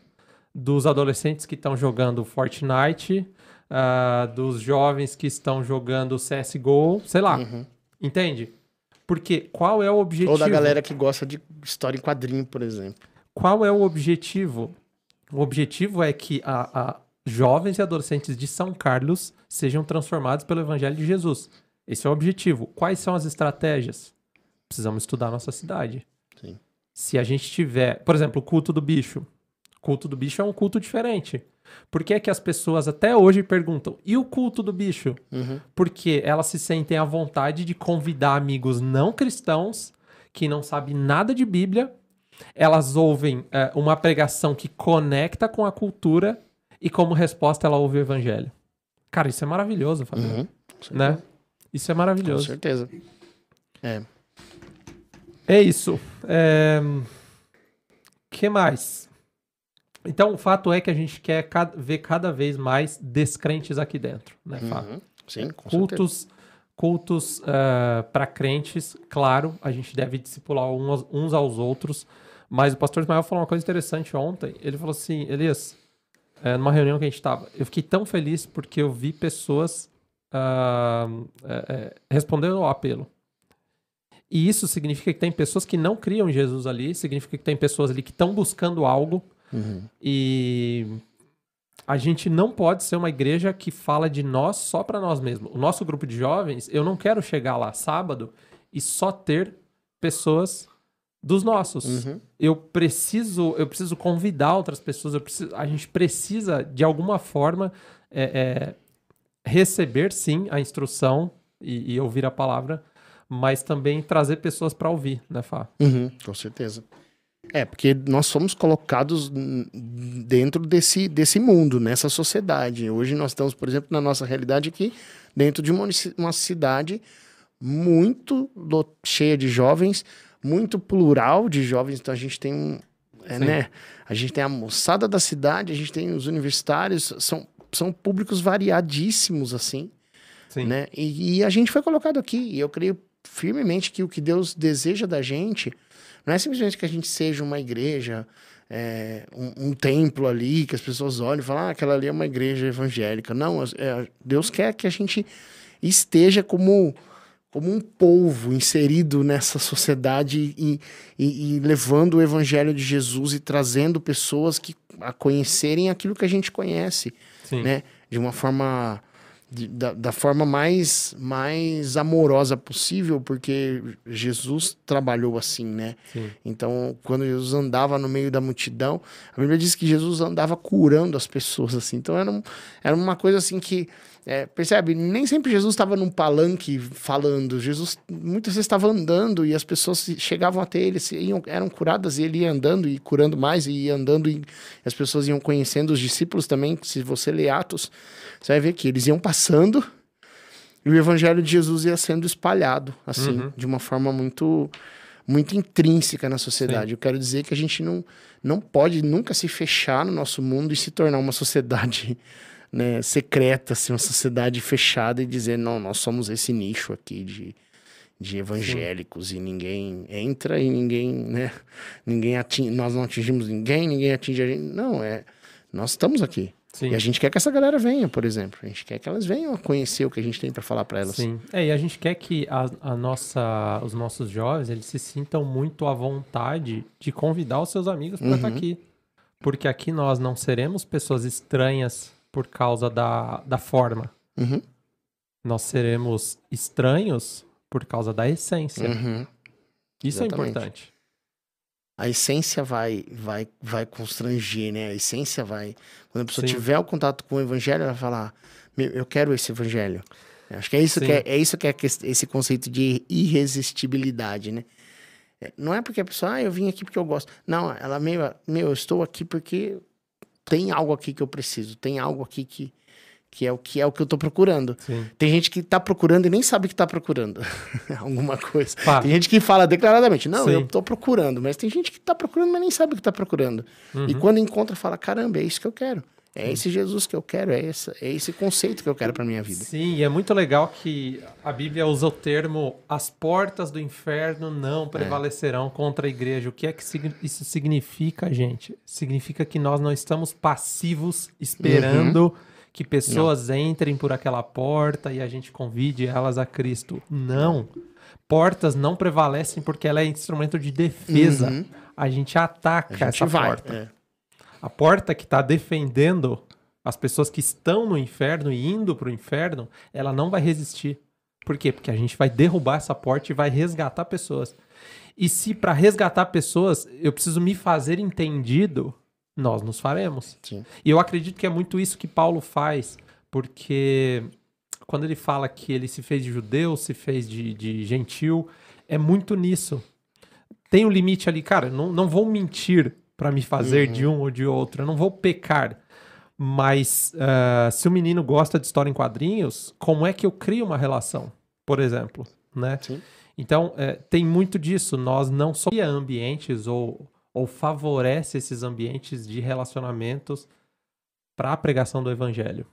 dos adolescentes que estão jogando Fortnite, uh, dos jovens que estão jogando CSGO, sei lá. Uhum. Entende? Porque qual é o objetivo? Ou da galera que gosta de história em quadrinho, por exemplo. Qual é o objetivo? O objetivo é que a, a jovens e adolescentes de São Carlos sejam transformados pelo Evangelho de Jesus. Esse é o objetivo. Quais são as estratégias? Precisamos estudar a nossa cidade. Sim. Se a gente tiver, por exemplo, o culto do bicho culto do bicho é um culto diferente. Por que, é que as pessoas até hoje perguntam, e o culto do bicho? Uhum. Porque elas se sentem à vontade de convidar amigos não cristãos que não sabem nada de Bíblia, elas ouvem é, uma pregação que conecta com a cultura e como resposta ela ouve o evangelho. Cara, isso é maravilhoso, Fabio. Uhum. Né? Isso é maravilhoso. Com certeza. É. É isso. É... que mais? Então, o fato é que a gente quer ver cada vez mais descrentes aqui dentro, né, Fábio? Uhum. Sim, com cultos, certeza. cultos uh, eh, para crentes, claro, a gente deve discipular uns, uns aos outros, mas o pastor Ismael falou uma coisa interessante ontem. Ele falou assim, Elias, é, numa reunião que a gente estava, eu fiquei tão feliz porque eu vi pessoas uh, é, respondendo ao apelo. E isso significa que tem pessoas que não criam Jesus ali, significa que tem pessoas ali que estão buscando algo. Uhum. E a gente não pode ser uma igreja que fala de nós só para nós mesmos. O nosso grupo de jovens, eu não quero chegar lá sábado e só ter pessoas dos nossos. Uhum. Eu preciso, eu preciso convidar outras pessoas. Preciso, a gente precisa de alguma forma é, é, receber sim a instrução e, e, ouvir a palavra, mas também trazer pessoas para ouvir, né, Fá? Uhum, com certeza. É, porque nós somos colocados dentro desse, desse mundo, nessa sociedade. Hoje nós estamos, por exemplo, na nossa realidade aqui, dentro de uma, uma cidade muito cheia de jovens, muito plural de jovens. Então a gente tem, é, né? A gente tem a moçada da cidade, a gente tem os universitários, são, são públicos variadíssimos, assim. Sim. Né? E, e a gente foi colocado aqui. E eu creio firmemente que o que Deus deseja da gente não é simplesmente que a gente seja uma igreja, é, um, um, templo ali, que as pessoas olhem e falam, ah, aquela ali é uma igreja evangélica. Não, é, Deus quer que a gente esteja como, como um povo inserido nessa sociedade e, e, e levando o evangelho de Jesus e trazendo pessoas que, a conhecerem aquilo que a gente conhece, Sim. né? De uma forma de, da, da, forma mais, mais amorosa possível, porque Jesus trabalhou assim, né? Sim. Então, quando Jesus andava no meio da multidão, a Bíblia diz que Jesus andava curando as pessoas, assim. Então, era, um, era uma coisa assim que é, percebe? Nem sempre Jesus estava num palanque falando. Jesus muitas vezes estava andando e as pessoas chegavam até ele, iam, eram curadas e ele ia andando e curando mais e ia andando e as pessoas iam conhecendo os discípulos também. Se você ler Atos, você vai ver que eles iam passando e o evangelho de Jesus ia sendo espalhado assim, uhum. de uma forma muito muito intrínseca na sociedade. Sim. Eu quero dizer que a gente não, não pode nunca se fechar no nosso mundo e se tornar uma sociedade né, secreta, assim, uma sociedade fechada e dizer, não, nós somos esse nicho aqui de, de evangélicos Sim. e ninguém entra e ninguém, né, ninguém atinge, nós não atingimos ninguém, ninguém atinge a gente. Não, é, nós estamos aqui. Sim. E a gente quer que essa galera venha, por exemplo. A gente quer que elas venham a conhecer o que a gente tem para falar para elas. Sim. É, e a gente quer que a, a, nossa, os nossos jovens eles se sintam muito à vontade de convidar os seus amigos para uhum. estar aqui. Porque aqui nós não seremos pessoas estranhas por causa da, da forma. Uhum. Nós seremos estranhos por causa da essência. Uhum. Isso é Exatamente. é importante. A essência vai, vai, vai constranger, né? A essência vai. Quando a pessoa Sim. tiver o contato com o evangelho, ela vai falar: eu quero esse evangelho. Acho que é isso que é, é isso que é esse conceito de irresistibilidade, né? É, não é porque a pessoa, ah, eu vim aqui porque eu gosto. Não, ela meio, meu, eu estou aqui porque tem algo aqui que eu preciso, tem algo aqui que, que é o que é o que eu tô procurando. Sim. Tem gente que tá procurando e nem sabe que tá procurando [laughs] alguma coisa. Tem gente que fala declaradamente, não, Sim. eu tô procurando, mas tem gente que tá procurando, mas nem sabe que tá procurando. Uhum. E quando encontra, fala, caramba, é isso que eu quero. É esse Jesus que eu quero, é esse, é esse conceito que eu quero para minha vida. Sim, e é muito legal que a Bíblia usa o termo as portas do inferno não prevalecerão é. contra a igreja. O que é que isso significa, gente? Significa que nós não estamos passivos esperando uhum. que pessoas não. entrem por aquela porta e a gente convide elas a Cristo. Não. Portas não prevalecem porque ela é instrumento de defesa. Uhum. A gente ataca a gente essa vai, porta. É a porta que está defendendo as pessoas que estão no inferno e indo para o inferno, ela não vai resistir. Por quê? Porque a gente vai derrubar essa porta e vai resgatar pessoas. E se para resgatar pessoas eu preciso me fazer entendido, nós nos faremos. Sim. E eu acredito que é muito isso que Paulo faz, porque quando ele fala que ele se fez de judeu, se fez de, de gentil, é muito nisso. Tem um limite ali, cara, não, não vou mentir para me fazer uhum. de um ou de outro. Eu não vou pecar. Mas uh, se o menino gosta de história em quadrinhos, como é que eu crio uma relação? Por exemplo. né? Sim. Então, é, tem muito disso. Nós não só ambientes ou, ou favorece esses ambientes de relacionamentos para a pregação do evangelho.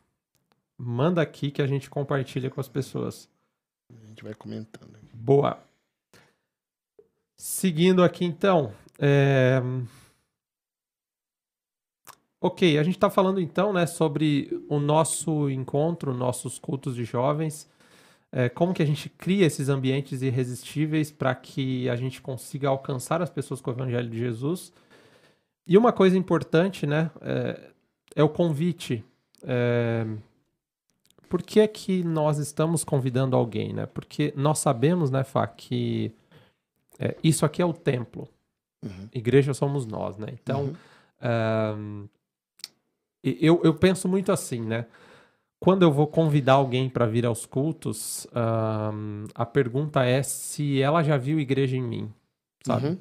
Manda aqui que a gente compartilha com as pessoas. A gente vai comentando. Boa. Seguindo aqui, então. É... Ok, a gente está falando então né, sobre o nosso encontro, nossos cultos de jovens é, como que a gente cria esses ambientes irresistíveis para que a gente consiga alcançar as pessoas com o Evangelho de Jesus. E uma coisa importante, né, é, é o convite. É, por que é que nós estamos convidando alguém, né? Porque nós sabemos, né, Fá, que é, isso aqui é o templo. Uhum. Igreja somos nós, né? Então, uhum. Eu, eu penso muito assim, né? quando eu vou convidar alguém para vir aos cultos, um, a pergunta é se ela já viu igreja em mim, sabe? Uhum.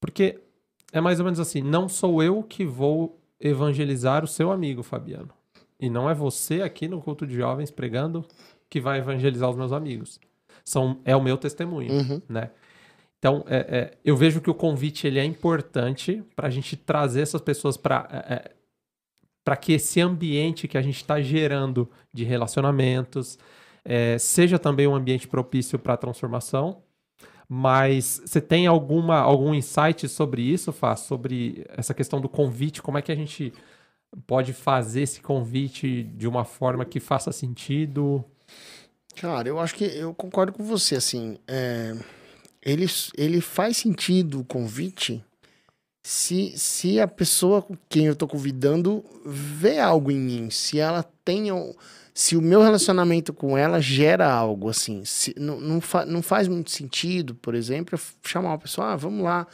Porque é mais ou menos assim: não sou eu que vou evangelizar o seu amigo, Fabiano. E não é você aqui no culto de jovens pregando que vai evangelizar os meus amigos. São, é o meu testemunho, uhum. né? Então, é, é, eu vejo que o convite ele é importante para a gente trazer essas pessoas para é, é para que esse ambiente que a gente está gerando de relacionamentos é, seja também um ambiente propício para a transformação. Mas você tem alguma, algum insight sobre isso, Fá? Sobre essa questão do convite? Como é que a gente pode fazer esse convite de uma forma que faça sentido? Cara, eu acho que eu concordo com você, assim, é, ele, ele faz sentido o convite se, se a pessoa com quem eu tô convidando vê algo em mim, se ela tem. Se o meu relacionamento com ela gera algo, assim. Se, não, não, fa, não faz muito sentido, por exemplo, eu chamar uma pessoa, ah, vamos lá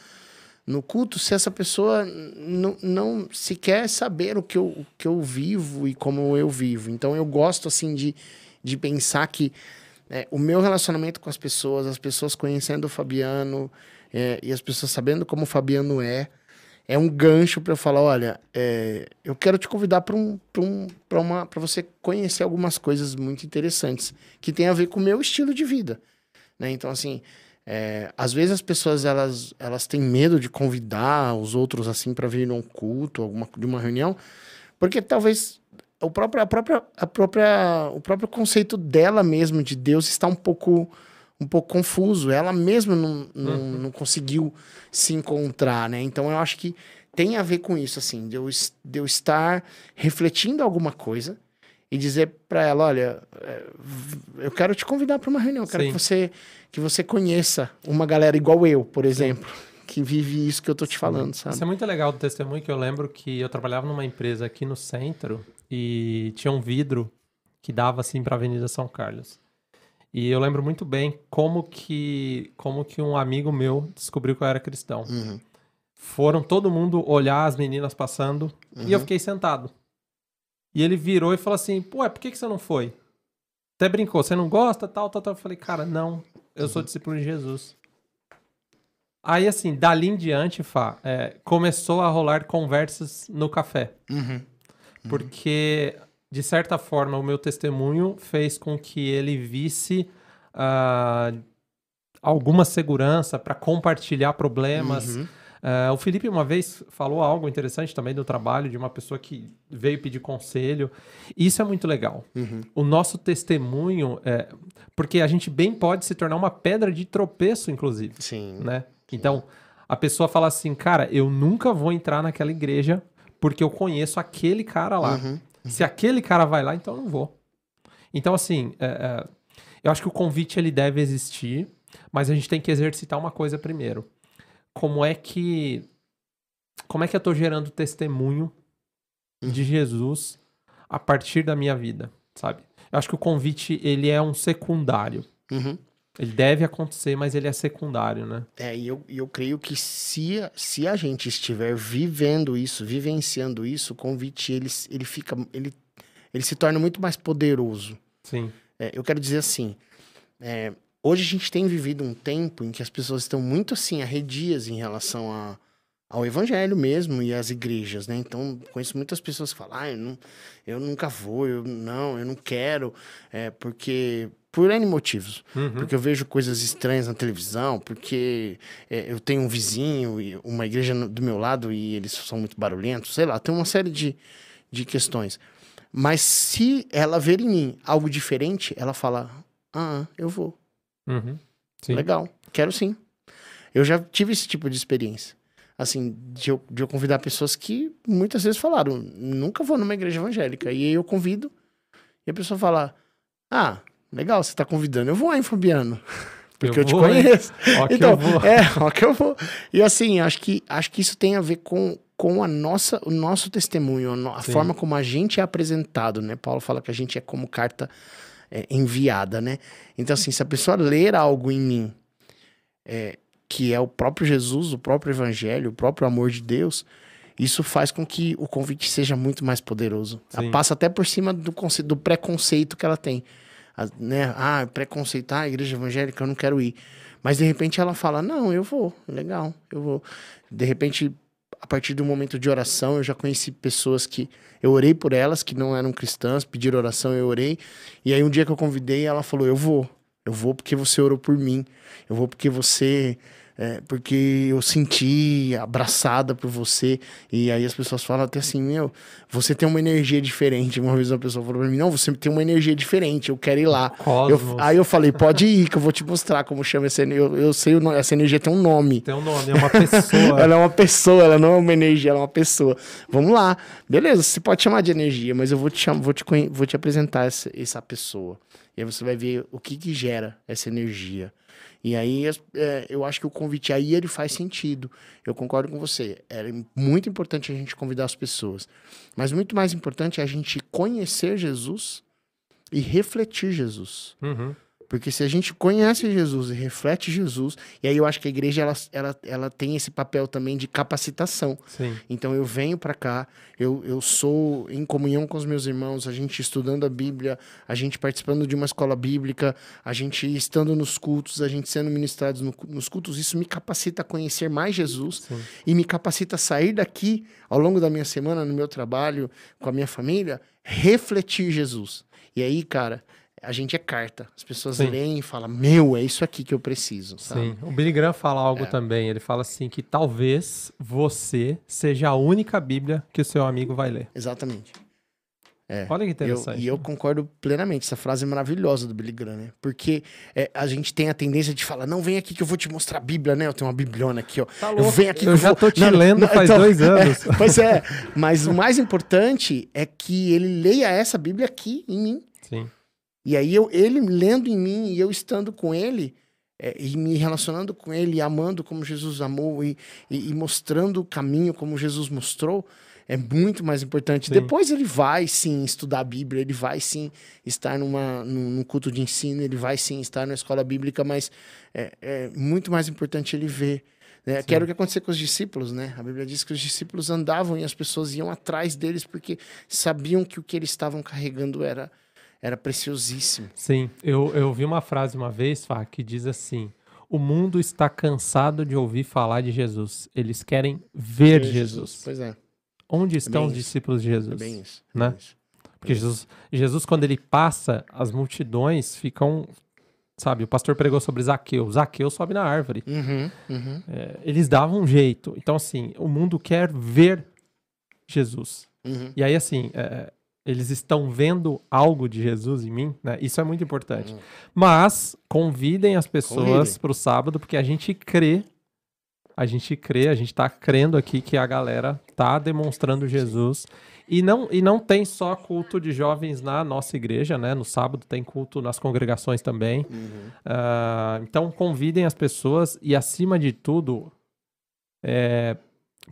no culto, se essa pessoa não, não sequer saber o que, eu, o que eu vivo e como eu vivo. Então eu gosto, assim, de, de pensar que é, o meu relacionamento com as pessoas, as pessoas conhecendo o Fabiano é, e as pessoas sabendo como o Fabiano é, é um gancho para eu falar, olha, é, eu quero te convidar para um, um, uma, para você conhecer algumas coisas muito interessantes que tem a ver com o meu estilo de vida, né? Então assim, é, às vezes as pessoas elas, elas têm medo de convidar os outros assim para vir num culto, alguma de uma reunião, porque talvez o próprio, a própria, a própria, o próprio conceito dela mesmo de Deus está um pouco um pouco confuso. Ela mesma não, não, uhum. não, conseguiu se encontrar, né? Então eu acho que tem a ver com isso, assim, de eu, de eu estar refletindo alguma coisa e dizer para ela, olha, é, eu quero te convidar para uma reunião, eu quero que você que você conheça uma galera igual eu, por exemplo. Sim. Que vive isso que eu tô te falando, sabe? Isso é muito legal do testemunho que eu lembro que eu trabalhava numa empresa aqui no centro e tinha um vidro que dava assim para a Avenida São Carlos. E eu lembro muito bem como que, como que um amigo meu descobriu que eu era cristão. Uhum. Foram todo mundo olhar as meninas passando uhum. e eu uhum. fiquei sentado. E ele virou e falou assim: Pô, por que, que você não foi? Até brincou, você não gosta? Tal, tal, tal. Eu falei, cara, não, eu sou uhum. discípulo de Jesus. Aí, assim, dali em diante, Fá, é, começou a rolar conversas no café. Uhum. Porque de certa forma, o meu testemunho fez com que ele visse uh, alguma segurança para compartilhar problemas. Uhum. Uh, o Felipe uma vez falou algo interessante também do trabalho de uma pessoa que veio pedir conselho. Isso é muito legal. Uhum. O nosso testemunho, é, porque a gente bem pode se tornar uma pedra de tropeço, inclusive. Sim. Né? Sim. Então, a pessoa fala assim, cara, eu nunca vou entrar naquela igreja porque eu conheço aquele cara lá. Uhum. Se aquele cara vai lá, então eu não vou. Então, assim, é, é, eu acho que o convite ele deve existir, mas a gente tem que exercitar uma coisa primeiro. Como é que. Como é que eu estou gerando testemunho de. Jesus a partir da minha vida, sabe? Eu acho que o convite ele é um secundário. Uhum. Ele deve acontecer, mas ele é secundário, né? É, e eu, eu creio que se, se a gente estiver vivendo isso, vivenciando isso, o convite ele, ele fica. Ele, ele se torna muito mais poderoso. Sim. É, eu quero dizer assim. É, hoje a gente tem vivido um tempo em que as pessoas estão muito assim, arredias em relação a, ao evangelho mesmo e às igrejas, né? Então, conheço muitas pessoas que falam, ah, eu, não, eu nunca vou, eu não, eu não quero, é, porque por N motivos. Uhum. Porque eu vejo coisas estranhas na televisão, porque é, eu tenho um vizinho, e uma igreja do meu lado e eles são muito barulhentos, sei lá, tem uma série de, de questões. Mas se ela ver em mim algo diferente, ela fala: Ah, eu vou. Uhum. Legal, quero sim. Eu já tive esse tipo de experiência. Assim, de eu, de eu convidar pessoas que muitas vezes falaram: Nunca vou numa igreja evangélica. E aí eu convido, e a pessoa fala: Ah, legal, você tá convidando, eu vou, hein, Fabiano? [laughs] Porque eu, eu te conheço. [laughs] Ó então, eu vou. [laughs] é, ó que eu vou. E assim, acho que, acho que isso tem a ver com, com a nossa, o nosso testemunho, a forma como a gente é apresentado, né? Paulo fala que a gente é como carta é, enviada, né? Então, assim, se a pessoa ler algo em mim, é, que é o próprio Jesus, o próprio Evangelho, o próprio amor de Deus, isso faz com que o convite seja muito mais poderoso. Ela passa até por cima do, do preconceito que ela tem né? Ah, preconceito, ah, igreja evangélica, eu não quero ir. Mas de repente ela fala: Não, eu vou, legal, eu vou. De repente, a partir do momento de oração, eu já conheci pessoas que eu orei por elas, que não eram cristãs, pediram oração, eu orei. E aí um dia que eu convidei, ela falou: Eu vou, eu vou porque você orou por mim, eu vou porque você é, porque eu senti abraçada por você. E aí as pessoas falam até assim: Meu, você tem uma energia diferente. Uma vez uma pessoa falou pra mim: Não, você tem uma energia diferente, eu quero ir lá. Eu, aí eu falei: Pode ir, que eu vou te mostrar como chama essa energia. Eu, eu sei, essa energia tem um nome. Tem um nome, é uma pessoa. [laughs] ela é uma pessoa, ela não é uma energia, ela é uma pessoa. Vamos lá, beleza, você pode chamar de energia, mas eu vou te, chamar, vou te, vou te apresentar essa, essa pessoa. E aí você vai ver o que, que gera essa energia. E aí é, eu acho que o convite aí ele faz sentido. Eu concordo com você. É muito importante a gente convidar as pessoas. Mas muito mais importante é a gente conhecer Jesus e refletir Jesus. Uhum. Porque se a gente conhece Jesus e reflete Jesus, e aí eu acho que a igreja ela, ela, ela tem esse papel também de capacitação. Sim. Então eu venho para cá, eu, eu sou em comunhão com os meus irmãos, a gente estudando a Bíblia, a gente participando de uma escola bíblica, a gente estando nos cultos, a gente sendo ministrados no, nos cultos, isso me capacita a conhecer mais Jesus Sim. e me capacita a sair daqui ao longo da minha semana, no meu trabalho, com a minha família, refletir Jesus. E aí, cara, a gente é carta. As pessoas Sim. leem e falam, meu, é isso aqui que eu preciso. Sabe? Sim. O Billy Graham fala algo é. também. Ele fala assim que talvez você seja a única Bíblia que o seu amigo vai ler. Exatamente. É. Olha que interessante. Eu, e eu concordo plenamente. Essa frase é maravilhosa do Billy Graham, né? Porque é, a gente tem a tendência de falar, não, vem aqui que eu vou te mostrar a Bíblia, né? Eu tenho uma bibliona aqui, ó. Tá louco. Eu, venho aqui eu já vou... tô te não, lendo não, faz então, dois [laughs] anos. É, pois é. Mas o mais importante é que ele leia essa Bíblia aqui em mim. Sim. E aí eu, ele lendo em mim e eu estando com ele é, e me relacionando com ele, amando como Jesus amou e, e, e, mostrando o caminho como Jesus mostrou, é muito mais importante. Sim. Depois ele vai sim estudar a Bíblia, ele vai sim estar numa, num, num culto de ensino, ele vai sim estar na escola bíblica, mas é, é muito mais importante ele ver. Né? Que era o que aconteceu com os discípulos, né? A Bíblia diz que os discípulos andavam e as pessoas iam atrás deles porque sabiam que o que eles estavam carregando era era preciosíssimo. Sim, eu, eu vi uma frase uma vez, Fá, que diz assim: O mundo está cansado de ouvir falar de Jesus. Eles querem ver Jesus. Jesus. Pois é. Onde estão é os discípulos de Jesus? É bem isso. É né? Bem isso. Porque Jesus, Jesus, quando ele passa, as multidões ficam. Sabe, o pastor pregou sobre Zaqueu. Zaqueu sobe na árvore. Uhum, uhum. É, eles davam um jeito. Então, assim, o mundo quer ver Jesus. Uhum. E aí, assim, é, eles estão vendo algo de Jesus em mim, né? Isso é muito importante. Uhum. Mas convidem as pessoas para o sábado, porque a gente crê, a gente crê, a gente está crendo aqui que a galera tá demonstrando Jesus. E não, e não tem só culto de jovens na nossa igreja, né? No sábado tem culto nas congregações também. Uhum. Uh, então convidem as pessoas e, acima de tudo, é,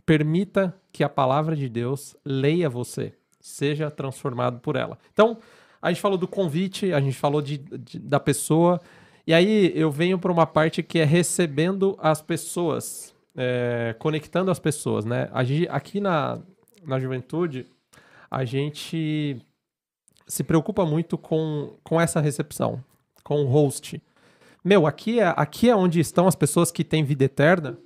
permita que a palavra de Deus leia você seja transformado por ela. Então, a gente falou do convite, a gente falou de, de da pessoa, e aí eu venho para uma parte que é recebendo as pessoas, é, conectando as pessoas, né? Aqui na, na juventude, a gente se preocupa muito com, com essa recepção, com o host. Meu, aqui é, aqui é onde estão as pessoas que têm vida eterna,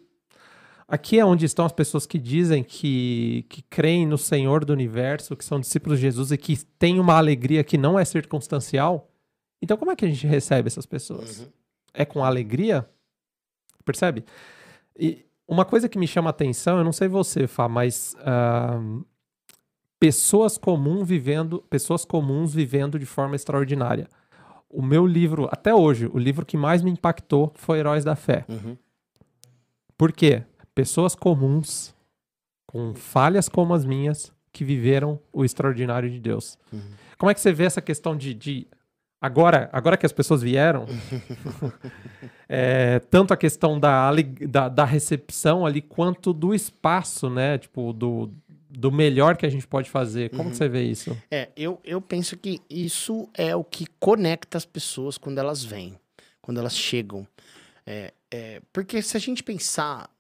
Aqui é onde estão as pessoas que dizem que, que creem no Senhor do universo, que são discípulos de Jesus e que têm uma alegria que não é circunstancial. Então, como é que a gente recebe essas pessoas? Uhum. É com alegria? Percebe? E uma coisa que me chama a atenção, eu não sei você, Fá, mas uh, pessoas comuns vivendo, pessoas comuns vivendo de forma extraordinária. O meu livro, até hoje, o livro que mais me impactou foi Heróis da Fé. Uhum. Por quê? Pessoas comuns, com falhas como as minhas, que viveram o extraordinário de Deus. Uhum. Como é que você vê essa questão de, de agora, agora que as pessoas vieram, [laughs] é, tanto a questão da, da, da, recepção ali, quanto do espaço, né? Tipo, do, do melhor que a gente pode fazer. Como uhum. você vê isso? É, eu, eu penso que isso é o que conecta as pessoas quando elas vêm, quando elas chegam. É, é, porque se a gente pensar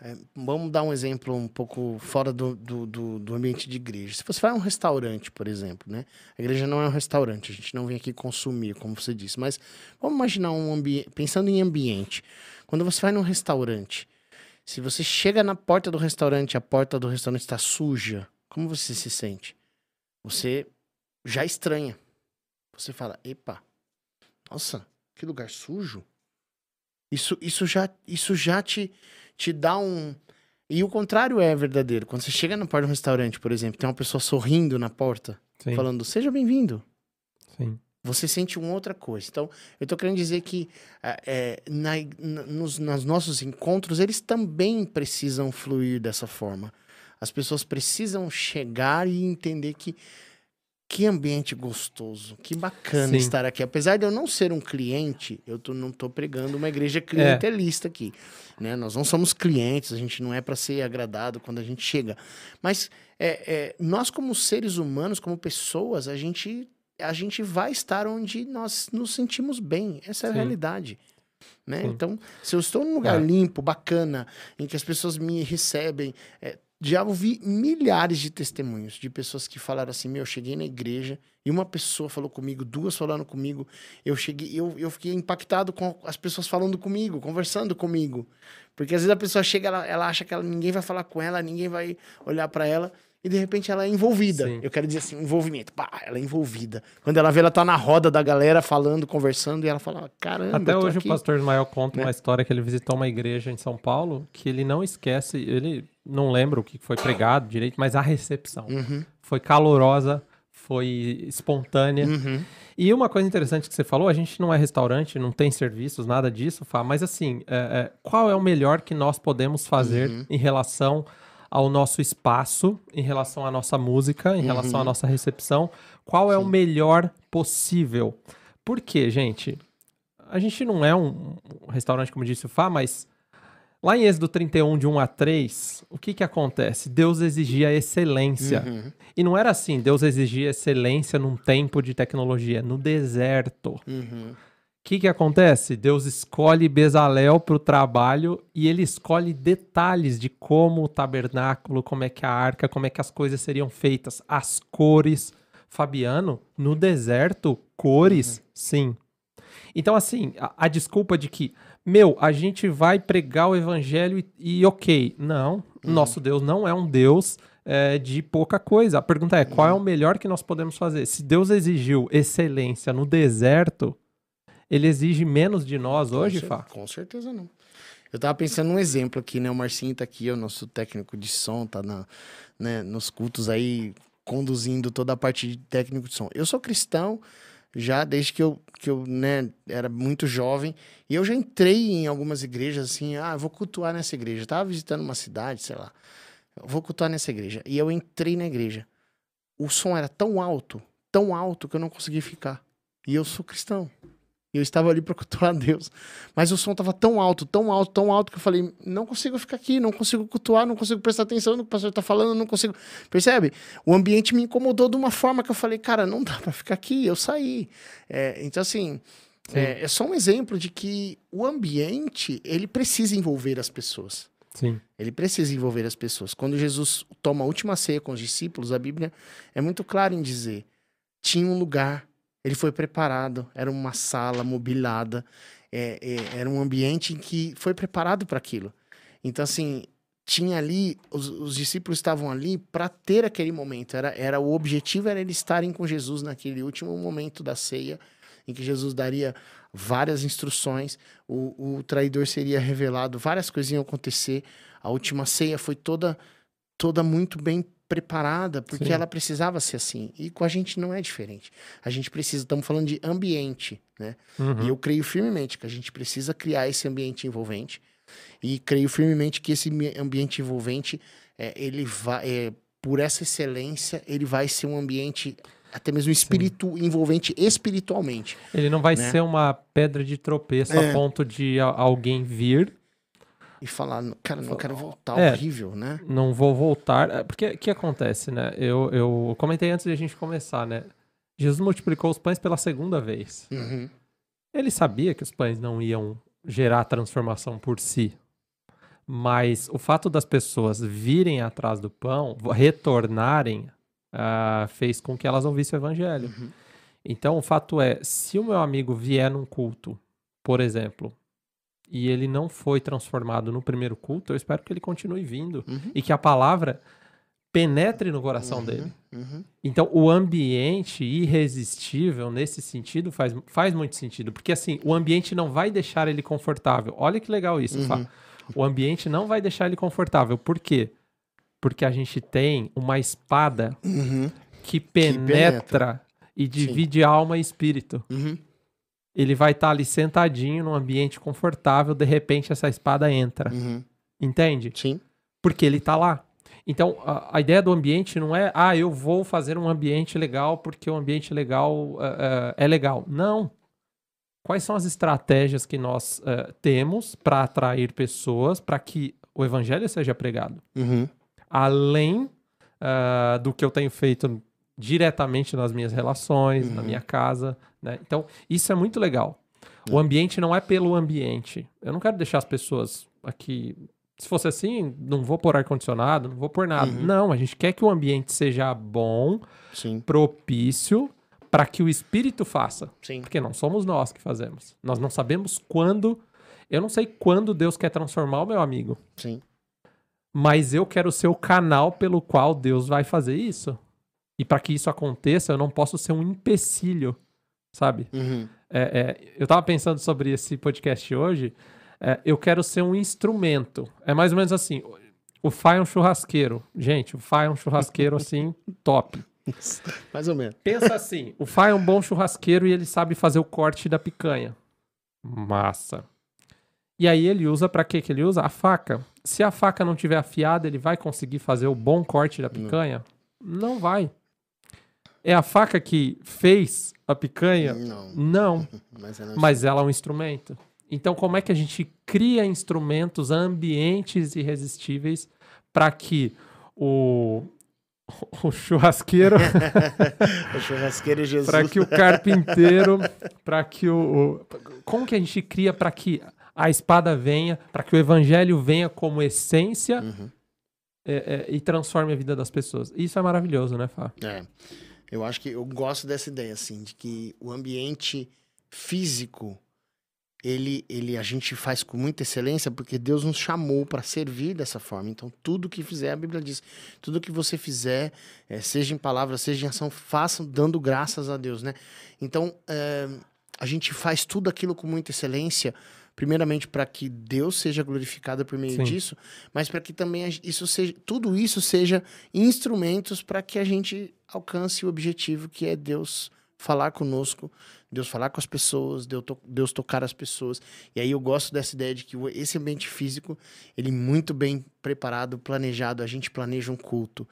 é, vamos dar um exemplo um pouco fora do, do, do, do, ambiente de igreja. Se você vai a um restaurante, por exemplo, né? A igreja não é um restaurante, a gente não vem aqui consumir, como você disse. Mas vamos imaginar um ambiente, pensando em ambiente. Quando você vai num restaurante, se você chega na porta do restaurante, a porta do restaurante está suja, como você se sente? Você já estranha. Você fala, epa, nossa, que lugar sujo. Isso, isso já, isso já te te dá um. E o contrário é verdadeiro. Quando você chega na porta de um restaurante, por exemplo, tem uma pessoa sorrindo na porta, Sim. falando, seja bem-vindo. Sim. Você sente uma outra coisa. Então, eu estou querendo dizer que é, na, nos, nos nossos encontros, eles também precisam fluir dessa forma. As pessoas precisam chegar e entender que que ambiente gostoso, que bacana Sim. estar aqui. Apesar de eu não ser um cliente, eu tô, não estou pregando uma igreja clientelista é. aqui. Né? Nós não somos clientes, a gente não é para ser agradado quando a gente chega. Mas é, é, nós, como seres humanos, como pessoas, a gente, a gente vai estar onde nós nos sentimos bem. Essa é a Sim. realidade. Né? Então, se eu estou num lugar é. limpo, bacana, em que as pessoas me recebem, é, já ouvi milhares de testemunhos de pessoas que falaram assim: Meu, eu cheguei na igreja e uma pessoa falou comigo, duas falaram comigo. Eu cheguei, eu, eu fiquei impactado com as pessoas falando comigo, conversando comigo. Porque às vezes a pessoa chega, ela, ela acha que ela, ninguém vai falar com ela, ninguém vai olhar para ela e de repente ela é envolvida. Sim. Eu quero dizer assim, envolvimento. Pá, ela é envolvida. Quando ela vê, ela tá na roda da galera falando, conversando, e ela fala, caramba. Até hoje aqui. o pastor Ismael conta né? uma história que ele visitou uma igreja em São Paulo, que ele não esquece, ele não lembra o que foi pregado direito, mas a recepção uhum. foi calorosa, foi espontânea. Uhum. E uma coisa interessante que você falou, a gente não é restaurante, não tem serviços, nada disso, Fá, mas assim, é, é, qual é o melhor que nós podemos fazer uhum. em relação ao nosso espaço, em relação à nossa música, em uhum. relação à nossa recepção? Qual é Sim. o melhor possível? Por quê, gente? A gente não é um restaurante, como disse o Fá, mas Lá em Êxodo 31, de 1 a 3, o que que acontece? Deus exigia excelência. Uhum. E não era assim, Deus exigia excelência num tempo de tecnologia, no deserto. Uhum. O que que acontece? Deus escolhe Bezalel para o trabalho e ele escolhe detalhes de como o tabernáculo, como é que a arca, como é que as coisas seriam feitas, as cores. Fabiano, no deserto, cores, uhum. sim. Então, assim, a, a desculpa de que meu, a gente vai pregar o evangelho e, e ok. Não, uhum. nosso Deus não é um Deus é, de pouca coisa. A pergunta é: qual é o melhor que nós podemos fazer? Se Deus exigiu excelência no deserto, ele exige menos de nós com hoje, Fá? Com certeza não. Eu tava pensando num exemplo aqui, né? O Marcinho tá aqui, o nosso técnico de som, tá na, né, nos cultos aí, conduzindo toda a parte de técnico de som. Eu sou cristão, já desde que eu, que eu né, era muito jovem. E eu já entrei em algumas igrejas assim, ah, vou cultuar nessa igreja. Eu tava visitando uma cidade, sei lá. vou cultuar nessa igreja. E eu entrei na igreja. O som era tão alto, tão alto que eu não consegui ficar. E eu sou cristão. Eu estava ali para cultuar a [laughs] Deus. Mas o som estava tão alto, tão alto, tão alto que eu falei: não consigo ficar aqui, não consigo cultuar, não consigo prestar atenção no que o pastor está falando, não consigo. Percebe? O ambiente me incomodou de uma forma que eu falei: cara, não dá para ficar aqui. Eu saí. É, então, assim. É, é, só um exemplo de que o ambiente ele precisa envolver as pessoas. Sim. Ele precisa envolver as pessoas. Quando Jesus toma a última ceia com os discípulos, a Bíblia é muito clara em dizer: tinha um lugar ele foi preparado, era uma sala mobilada, é, é, era um ambiente em que foi preparado para aquilo. Então, assim, tinha ali, os, os discípulos estavam ali para ter aquele momento. Era, era O objetivo era eles estarem com Jesus naquele último momento da ceia em que Jesus daria várias instruções, o, o traidor seria revelado, várias coisas iam acontecer. A última ceia foi toda, toda muito bem preparada, porque Sim. ela precisava ser assim. E com a gente não é diferente. A gente precisa, estamos falando de ambiente, né? Uhum. E eu creio firmemente que a gente precisa criar esse ambiente envolvente. E creio firmemente que esse ambiente envolvente, é, ele vai, é, por essa excelência, ele vai ser um ambiente até mesmo espírito Sim. envolvente espiritualmente. Ele não vai né? ser uma pedra de tropeço é. a ponto de alguém vir e falar, cara, não quero voltar, é, horrível, né? Não vou voltar. É, porque o que acontece, né? Eu, eu comentei antes de a gente começar, né? Jesus multiplicou os pães pela segunda vez. Uhum. Ele sabia que os pães não iam gerar transformação por si. Mas o fato das pessoas virem atrás do pão, retornarem, uh, fez com que elas ouvissem o evangelho. Uhum. Então, o fato é, se o meu amigo vier num culto, por exemplo, e ele não foi transformado no primeiro culto, eu espero que ele continue vindo uhum. e que a palavra penetre no coração uhum. dele. Uhum. Então, o ambiente irresistível, nesse sentido, faz, faz muito sentido. Porque, assim, o ambiente não vai deixar ele confortável. Olha que legal isso, Fá. Uhum. O ambiente não vai deixar ele confortável. Por quê? Porque a gente tem uma espada uhum. que, penetra que, penetra e divide Sim. alma e espírito. Uhum. Ele vai estar tá ali sentadinho num ambiente confortável, de repente essa espada entra. Uhum. Entende? Sim. Porque ele está lá. Então, a, a, ideia do ambiente não é, ah, eu vou fazer um ambiente legal porque o ambiente legal uh, uh, é legal. Não. Quais são as estratégias que nós uh, temos para atrair pessoas para que o evangelho seja pregado? Uhum. Além do que eu tenho feito diretamente nas minhas relações, uhum. na minha casa. Né? Então, isso é muito legal. O uhum. ambiente não é pelo ambiente. Eu não quero deixar as pessoas aqui se fosse assim, não vou pôr ar-condicionado, não vou pôr nada. Uhum. Não, a gente quer que o ambiente seja bom, Sim. propício, para que o espírito faça. Sim. Porque não somos nós que fazemos. Nós não sabemos quando. Eu não sei quando Deus quer transformar o meu amigo. Sim. Mas eu quero ser o canal pelo qual Deus vai fazer isso. E para que isso aconteça, eu não posso ser um empecilho, sabe? Uhum. É, é, eu tava pensando sobre esse podcast hoje. É, eu quero ser um instrumento. É mais ou menos assim. O Fai é um churrasqueiro. Gente, o Fai é um churrasqueiro assim, [laughs] top. Mais ou menos. Pensa assim: o Fai é um bom churrasqueiro e ele sabe fazer o corte da picanha. Massa. E aí ele usa para que que ele usa? A faca. Se a faca não tiver afiada, ele vai conseguir fazer o bom corte da picanha? Não, não vai. É a faca que fez a picanha? Não. Não. [laughs] Mas, ela é Mas ela é um instrumento. Então, como é que a gente cria instrumentos, ambientes irresistíveis para que o, [laughs] o churrasqueiro. [laughs] o churrasqueiro Jesus. para que o carpinteiro. para que o, o. Como que a gente cria para que a espada venha, para que o evangelho venha como essência uhum. é, é, e transforme a vida das pessoas? Isso é maravilhoso, né, Fá? É. Eu acho que eu gosto dessa ideia, assim, de que o ambiente físico ele, ele a gente faz com muita excelência porque Deus nos chamou para servir dessa forma. Então, tudo que fizer, a Bíblia diz, tudo que você fizer, é, seja em palavra, seja em ação, faça dando graças a Deus, né? Então, é, a gente faz tudo aquilo com muita excelência, primeiramente para que Deus seja glorificado por meio Sim. disso, mas para que também isso seja, tudo isso seja instrumentos para que a gente alcance o objetivo que é Deus falar conosco Deus falar com as pessoas, Deus, to Deus tocar as pessoas. E aí eu gosto dessa ideia de que esse ambiente físico, ele muito bem preparado, planejado, a gente planeja um culto.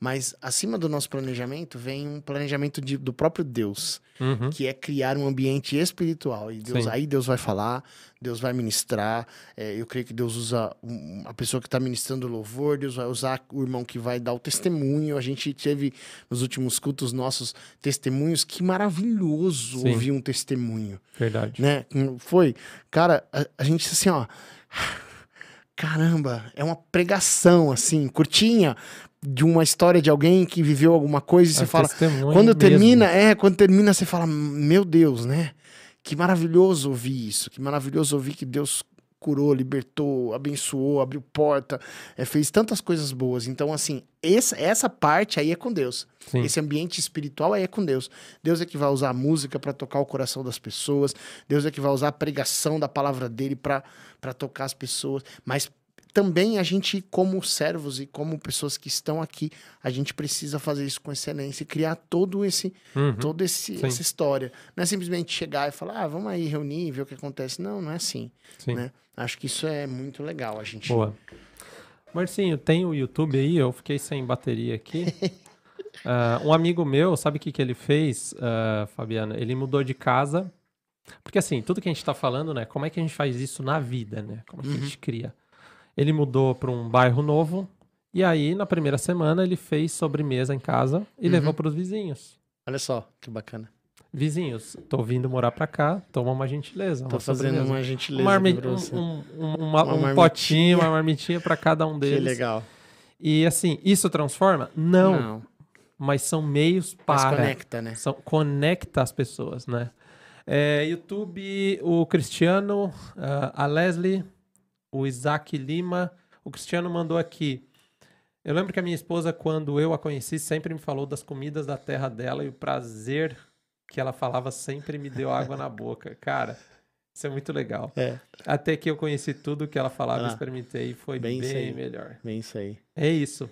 Mas acima do nosso planejamento vem um planejamento de, do próprio Deus, uhum. que é criar um ambiente espiritual. E Deus, aí Deus vai falar, Deus vai ministrar. É, eu creio que Deus usa um, a pessoa que está ministrando louvor, Deus vai usar o irmão que vai dar o testemunho. A gente teve nos últimos cultos nossos testemunhos. Que maravilhoso Sim. ouvir um testemunho. Verdade. Né? Foi, cara, a, a gente assim, ó caramba, é uma pregação, assim, curtinha, de uma história de alguém que viveu alguma coisa e você é fala. Quando termina, mesmo. é, quando termina, você fala, meu Deus, né? Que maravilhoso ouvir isso, que maravilhoso ouvir que Deus curou, libertou, abençoou, abriu porta, é, fez tantas coisas boas. Então, assim, essa, essa parte aí é com Deus. Sim. Esse ambiente espiritual aí é com Deus. Deus é que vai usar a música para tocar o coração das pessoas. Deus é que vai usar a pregação da palavra dele para tocar as pessoas. Mas também a gente, como servos e como pessoas que estão aqui, a gente precisa fazer isso com excelência e criar todo esse, uhum. todo esse, essa história. Não é simplesmente chegar e falar, ah, vamos aí reunir, ver o que acontece. Não, não é assim. Né? Acho que isso é muito legal. A gente. Boa. Marcinho, tem o YouTube aí, eu fiquei sem bateria aqui. uh, [laughs] um amigo meu, sabe o que, que ele fez, uh, Fabiana? Ele mudou de casa. Porque assim, tudo que a gente está falando, né? Como é que a gente faz isso na vida, né? Como é que uhum. a gente cria? Ele mudou para um bairro novo. E aí, na primeira semana, ele fez sobremesa em casa e uhum. levou para os vizinhos. Olha só, que bacana. Vizinhos, tô vindo morar pra cá, toma uma gentileza. Tô fazendo sobremesa. uma gentileza. Uma armi um, um, uma, uma um potinho, uma marmitinha para cada um deles. Que legal. E assim, isso transforma? Não. Não. Mas são meios para. Mas conecta, né? São, conecta as pessoas, né? É, YouTube, o Cristiano, a Leslie, o Isaac Lima. O Cristiano mandou aqui. Eu lembro que a minha esposa, quando eu a conheci, sempre me falou das comidas da terra dela e o prazer que ela falava sempre me deu água na boca. [laughs] Cara, isso é muito legal. É. Até que eu conheci tudo que ela falava, ah, experimentei e foi bem, bem melhor. Bem isso aí. É isso.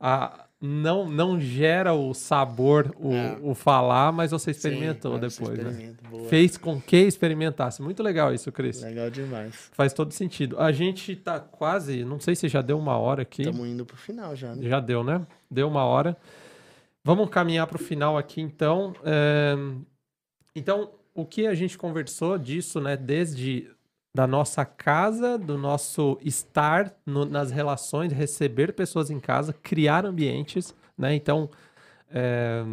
A, não, não gera o sabor, o, é. o falar, mas você experimentou Sim, depois. Né? Fez com que experimentasse. Muito legal isso, Cris. Legal demais. Faz todo sentido. A gente tá quase, não sei se já deu uma hora aqui. Estamos indo pro final já, né? Já deu, né? Deu uma hora. Vamos caminhar para o final aqui, então. É... Então, o que a gente conversou disso, né? Desde da nossa casa, do nosso estar no, nas relações, receber pessoas em casa, criar ambientes, né? Então, é,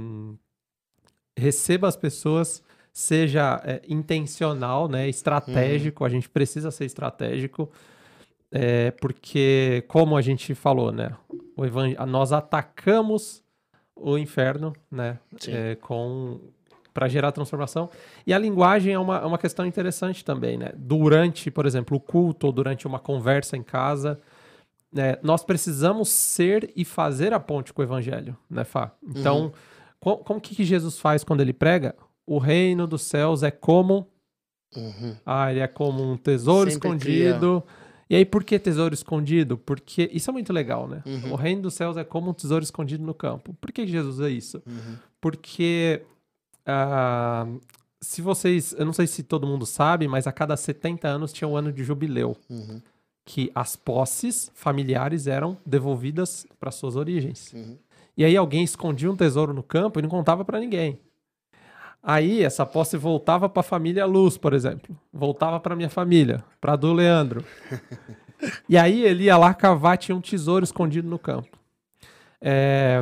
receba as pessoas, seja é, intencional, né? Estratégico, uhum. a gente precisa ser estratégico, é, porque, como a gente falou, né? O evang... Nós atacamos o inferno, né? É, com para gerar transformação. E a linguagem é uma, é uma questão interessante também, né? Durante, por exemplo, o culto ou durante uma conversa em casa, né, nós precisamos ser e fazer a ponte com o evangelho, né, Fá? Então, uhum. com, como que Jesus faz quando ele prega? O reino dos céus é como... Uhum. Ah, ele é como um tesouro Sempre escondido... Cria. E aí, por que tesouro escondido? Porque isso é muito legal, né? Uhum. O reino dos céus é como um tesouro escondido no campo. Por que Jesus é isso? Uhum. Porque Uh, se vocês. Eu não sei se todo mundo sabe, mas a cada 70 anos tinha um ano de jubileu. Uhum. Que as posses familiares eram devolvidas para suas origens. Uhum. E aí alguém escondia um tesouro no campo e não contava para ninguém. Aí essa posse voltava para a família Luz, por exemplo. Voltava para minha família, para do Leandro. [laughs] e aí ele ia lá cavar, tinha um tesouro escondido no campo. É,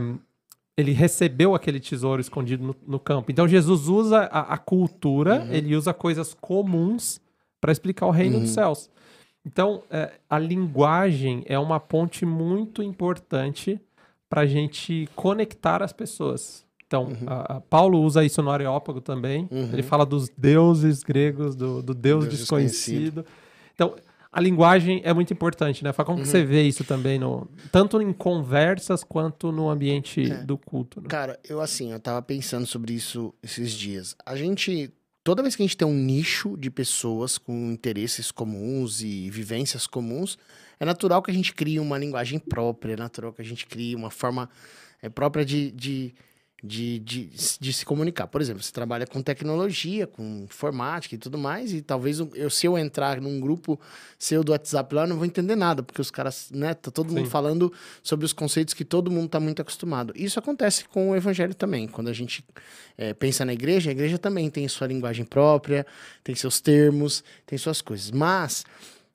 ele recebeu aquele tesouro escondido no, no campo. Então Jesus usa a, a cultura, uhum. ele usa coisas comuns para explicar o reino uhum. dos céus. Então é, a linguagem é uma ponte muito importante para a gente conectar as pessoas. Então, uhum. a, a Paulo usa isso no Areópago também. Uhum. Ele fala dos deuses gregos, do, do Deus, Deus desconhecido. desconhecido. Então, a linguagem é muito importante, né? Como uhum. você vê isso também, no, tanto em conversas quanto no ambiente é. do culto? Né? Cara, eu assim, eu tava pensando sobre isso esses dias. A gente, toda vez que a gente tem um nicho de pessoas com interesses comuns e vivências comuns, é natural que a gente crie uma linguagem própria, é natural que a gente crie uma forma é, própria de, de de, de, de, se comunicar. Por exemplo, você trabalha com tecnologia, com informática e tudo mais, e talvez eu, se eu entrar num grupo seu do WhatsApp lá, eu não vou entender nada, porque os caras, né, tá todo Sim. mundo falando sobre os conceitos que todo mundo tá muito acostumado. Isso acontece com o evangelho também. Quando a gente é, pensa na igreja, a igreja também tem sua linguagem própria, tem seus termos, tem suas coisas. Mas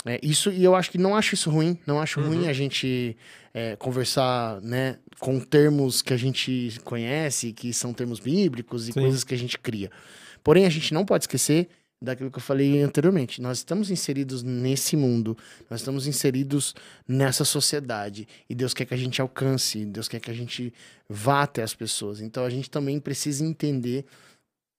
é, isso, e eu acho que não acho isso ruim, não acho uhum. ruim a gente é, conversar, né, com termos que a gente conhece, que são termos bíblicos e Sim. coisas que a gente cria. Porém, a gente não pode esquecer daquilo que eu falei anteriormente. Nós estamos inseridos nesse mundo, nós estamos inseridos nessa sociedade e Deus quer que a gente alcance, Deus quer que a gente vá até as pessoas. Então a gente também precisa entender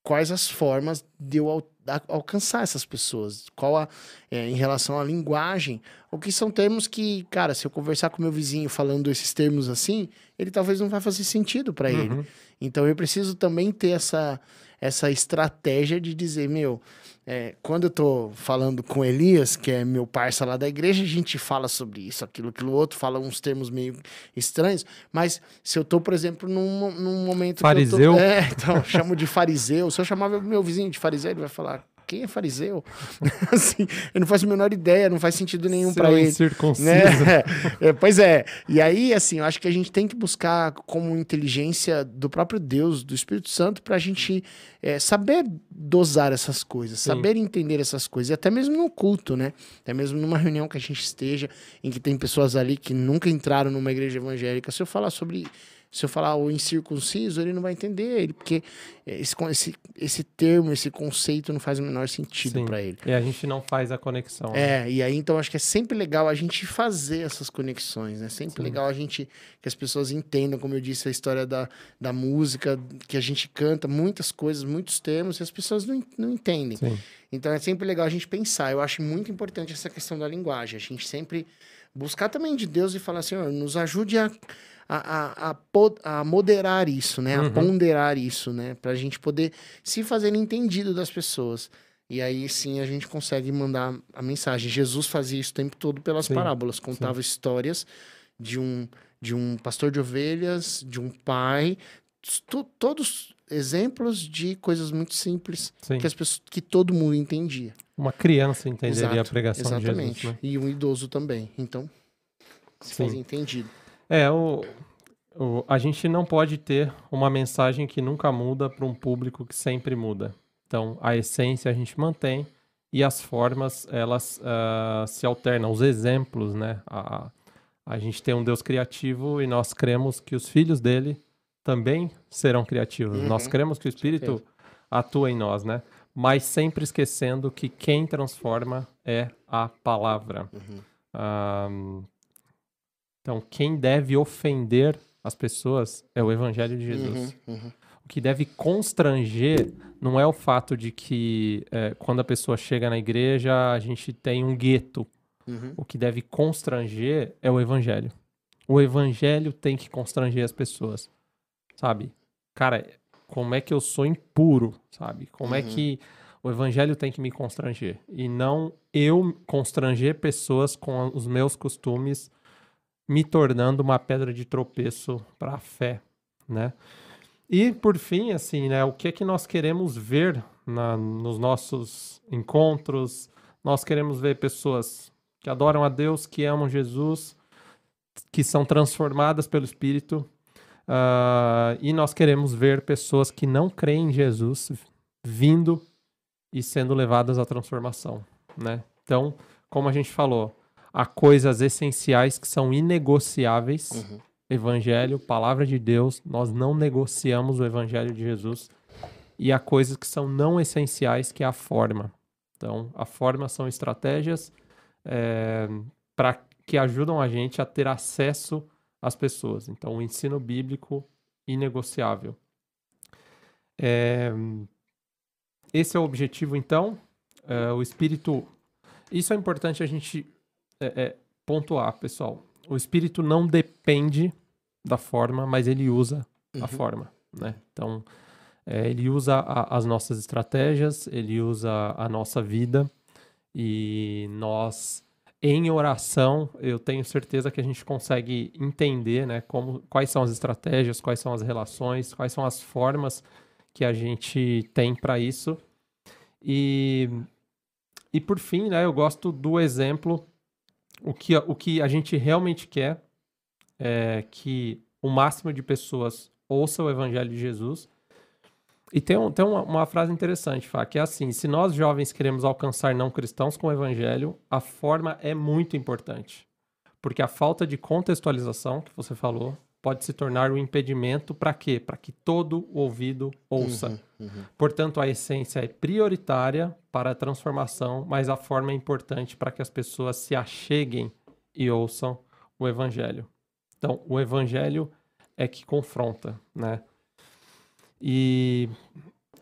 quais as formas de eu, alcançar essas pessoas? Qual a, é, em relação à linguagem? O que são termos que, cara, se eu conversar com meu vizinho falando esses termos assim, ele talvez não vai fazer sentido para uhum. ele. Então eu preciso também ter essa, essa estratégia de dizer, meu, é, quando eu tô falando com Elias, que é meu parça lá da igreja, a gente fala sobre isso, aquilo, aquilo outro, fala uns termos meio estranhos, mas se eu tô, por exemplo, num, num momento. Fariseu? Tô, é, então, chamo de fariseu. Se eu chamar meu vizinho de fariseu, ele vai falar: quem é fariseu? [laughs] assim, eu não faço a menor ideia, não faz sentido nenhum para ele. Né? [laughs] É, pois é. E aí, assim, eu acho que a gente tem que buscar como inteligência do próprio Deus, do Espírito Santo, para a gente é, saber dosar essas coisas, Sim. saber entender essas coisas, e até mesmo no culto, né? Até mesmo numa reunião que a gente esteja, em que tem pessoas ali que nunca entraram numa igreja evangélica. Se eu falar sobre se eu falar o incircunciso, ele não vai entender, ele, porque esse, esse, esse termo, esse conceito não faz o menor sentido para ele. E a gente não faz a conexão. É, né? e aí então acho que é sempre legal a gente fazer essas conexões, né? Sempre Sim. legal a gente que as pessoas entendam, como eu disse, a história da, da música, que a gente canta muitas coisas, muitos termos, e as pessoas não, não entendem. Sim. Então é sempre legal a gente pensar. Eu acho muito importante essa questão da linguagem. A gente sempre buscar também de Deus e falar assim, oh, nos ajude a a, a, a, a moderar isso, né? Uhum. A ponderar isso, né? Para a gente poder se fazer entendido das pessoas. E aí sim a gente consegue mandar a mensagem. Jesus fazia isso o tempo todo pelas sim, parábolas, contava sim. histórias de um, de um pastor de ovelhas, de um pai, todos exemplos de coisas muito simples que as pessoas, que todo mundo entendia. Uma criança entenderia Exato, a pregação exatamente. de Jesus. Né? E um idoso também. Então, se fazia entendido. É, o, o, a gente não pode ter uma mensagem que nunca muda para um público que sempre muda. Então, a essência a gente mantém e as formas, elas uh, se alternam. Os exemplos, né? A, a gente tem um Deus criativo e nós cremos que os filhos dele também serão criativos. Uhum. Nós cremos que o Espírito atua em nós, né? Mas sempre esquecendo que quem transforma é a palavra. Uhum. Uh, então, quem deve ofender as pessoas é o Evangelho de Jesus. Uhum, uhum. O que deve constranger não é o fato de que é, quando a pessoa chega na igreja a gente tem um gueto. Uhum. O que deve constranger é o Evangelho. O Evangelho tem que constranger as pessoas, sabe? Cara, como é que eu sou impuro, sabe? Como é uhum. que o Evangelho tem que me constranger e não eu constranger pessoas com os meus costumes me tornando uma pedra de tropeço para a fé, né? E por fim, assim, né, o que é que nós queremos ver na, nos nossos encontros? Nós queremos ver pessoas que adoram a Deus, que amam Jesus, que são transformadas pelo Espírito, uh, e nós queremos ver pessoas que não creem em Jesus vindo e sendo levadas à transformação, né? Então, como a gente falou, há coisas essenciais que são inegociáveis. Uhum. Evangelho, palavra de Deus, nós não negociamos o evangelho de Jesus. E há coisas que são não essenciais, que é a forma. Então, a forma são estratégias é, eh, para que ajudam a gente a ter acesso às pessoas. Então, o ensino bíblico inegociável. É, esse é o objetivo, então. É, o Espírito. Isso é importante a gente é, é, pontuar, pessoal. O espírito não depende da forma, mas ele usa uhum. a forma, né? Então, é, ele usa a, as nossas estratégias, ele usa a nossa vida e nós, em oração, eu tenho certeza que a gente consegue entender, né? Como, quais são as estratégias, quais são as relações, quais são as formas que a gente tem para isso. E, e por fim, né? Eu gosto do exemplo o que, o que a gente realmente quer é que o máximo de pessoas ouça o evangelho de Jesus. E tem, um, tem uma, uma, frase interessante, Fá, que é assim: se nós jovens queremos alcançar não cristãos com o evangelho, a forma é muito importante. Porque a falta de contextualização que você falou pode se tornar um impedimento para quê? Para que todo o ouvido ouça. Uhum, uhum. Portanto, a essência é prioritária para a transformação, mas a forma é importante para que as pessoas se acheguem e ouçam o evangelho. Então, o evangelho é que confronta, né? E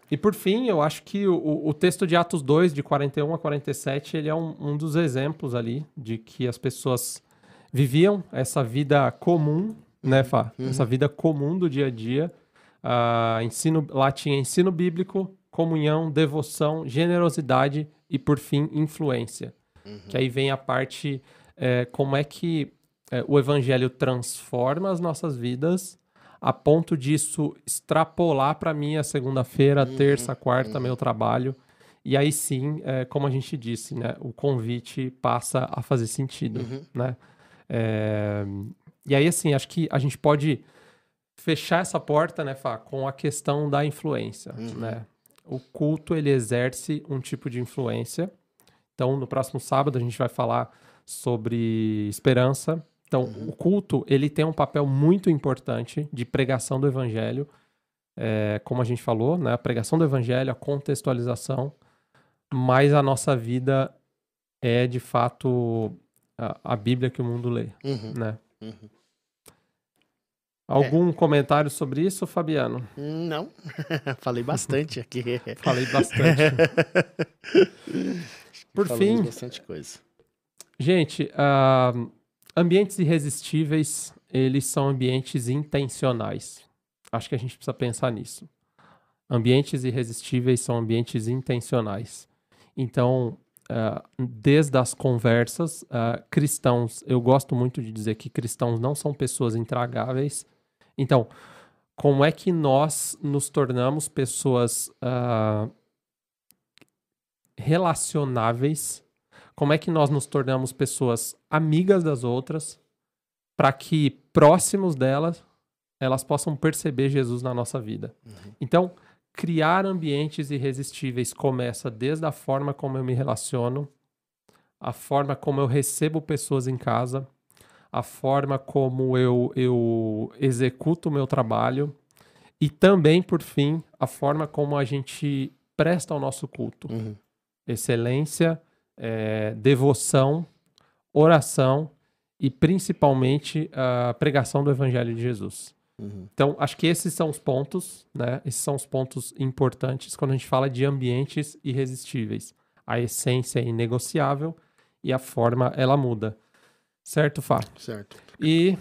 e por fim, eu acho que o, o texto de Atos 2, de 41 a 47, ele é um, um dos exemplos ali de que as pessoas viviam essa vida comum, né, Fá? Uhum. Essa vida comum do dia a dia. Uh, ensino, lá tinha ensino bíblico, comunhão, devoção, generosidade e, por fim, influência. Uhum. Que aí vem a parte é, como é que é, o evangelho transforma as nossas vidas a ponto disso extrapolar para mim a segunda-feira, uhum, terça, quarta, uhum. meu trabalho. E aí sim, é, como a gente disse, né, o convite passa a fazer sentido, uhum. né? É, e aí, assim, acho que a gente pode fechar essa porta, né, Fá, com a questão da influência, uhum. né? O culto, ele exerce um tipo de influência. Então, no próximo sábado, a gente vai falar sobre esperança, então, uhum. o culto, ele tem um papel muito importante de pregação do evangelho, é, como a gente falou, né? A pregação do evangelho, a contextualização, mas a nossa vida é, de fato, a, a Bíblia que o mundo lê, uhum. né? Uhum. Algum é. comentário sobre isso, Fabiano? Não, [laughs] falei bastante aqui. [laughs] falei bastante. [laughs] Por fim, bastante coisa. Gente, uh, Ambientes irresistíveis, eles são ambientes intencionais. Acho que a gente precisa pensar nisso. Ambientes irresistíveis são ambientes intencionais. Então, uh, desde as conversas, uh, cristãos, eu gosto muito de dizer que cristãos não são pessoas intragáveis. Então, como é que nós nos tornamos pessoas uh, relacionáveis como é que nós nos tornamos pessoas amigas das outras para que próximos delas elas possam perceber Jesus na nossa vida. Uhum. Então, criar ambientes irresistíveis começa desde a forma como eu me relaciono, a forma como eu recebo pessoas em casa, a forma como eu, eu executo o meu trabalho e também, por fim, a forma como a gente presta o nosso culto. Uhum. Excelência é, devoção, oração e principalmente a pregação do Evangelho de Jesus. Uhum. Então, acho que esses são os pontos, né? Esses são os pontos importantes quando a gente fala de ambientes irresistíveis. A essência é inegociável e a forma ela muda. Certo, Fá? Certo. E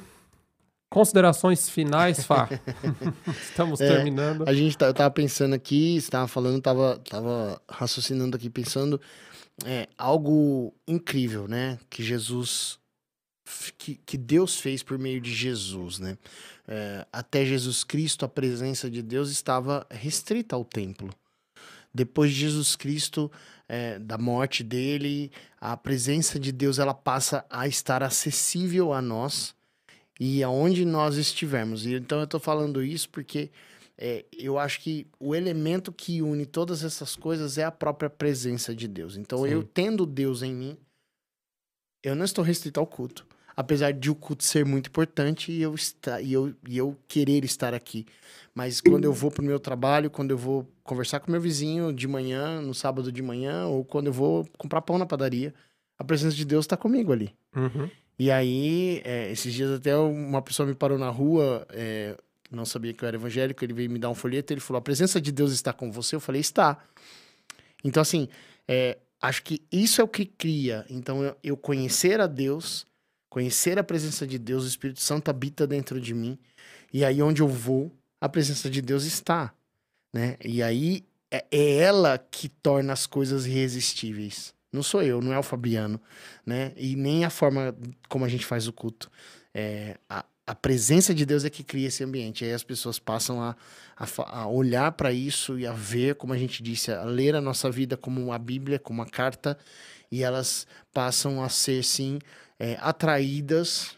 considerações finais, Fá. [laughs] Estamos é, terminando. A gente tá, eu tava pensando aqui, estava falando, tava, tava raciocinando aqui, pensando é, algo incrível, né? Que Jesus, que, que Deus fez por meio de Jesus, né? É, até Jesus Cristo, a presença de Deus estava restrita ao templo. Depois de Jesus Cristo, é, da morte dele, a presença de Deus ela passa a estar acessível a nós e aonde nós estivermos. E então eu estou falando isso porque é, eu acho que o elemento que une todas essas coisas é a própria presença de Deus. Então, Sim. eu tendo Deus em mim, eu não estou restrito ao culto. Apesar de o culto ser muito importante e eu, estar, e eu, e eu querer estar aqui. Mas quando eu vou para o meu trabalho, quando eu vou conversar com meu vizinho de manhã, no sábado de manhã, ou quando eu vou comprar pão na padaria, a presença de Deus está comigo ali. Uhum. E aí, é, esses dias até uma pessoa me parou na rua, é, não sabia que eu era evangélico, ele veio me dar um folheto, ele falou: "A presença de Deus está com você?" Eu falei: "Está". Então assim, é, acho que isso é o que cria. Então eu, eu conhecer a Deus, conhecer a presença de Deus, o Espírito Santo habita dentro de mim, e aí onde eu vou, a presença de Deus está, né? E aí é, é ela que torna as coisas irresistíveis. Não sou eu, não é o Fabiano, né? E nem a forma como a gente faz o culto. É, a, a presença de Deus é que cria esse ambiente. Aí as pessoas passam a, a, a olhar para isso e a ver, como a gente disse, a ler a nossa vida como uma Bíblia, como uma carta, e elas passam a ser, sim, é, atraídas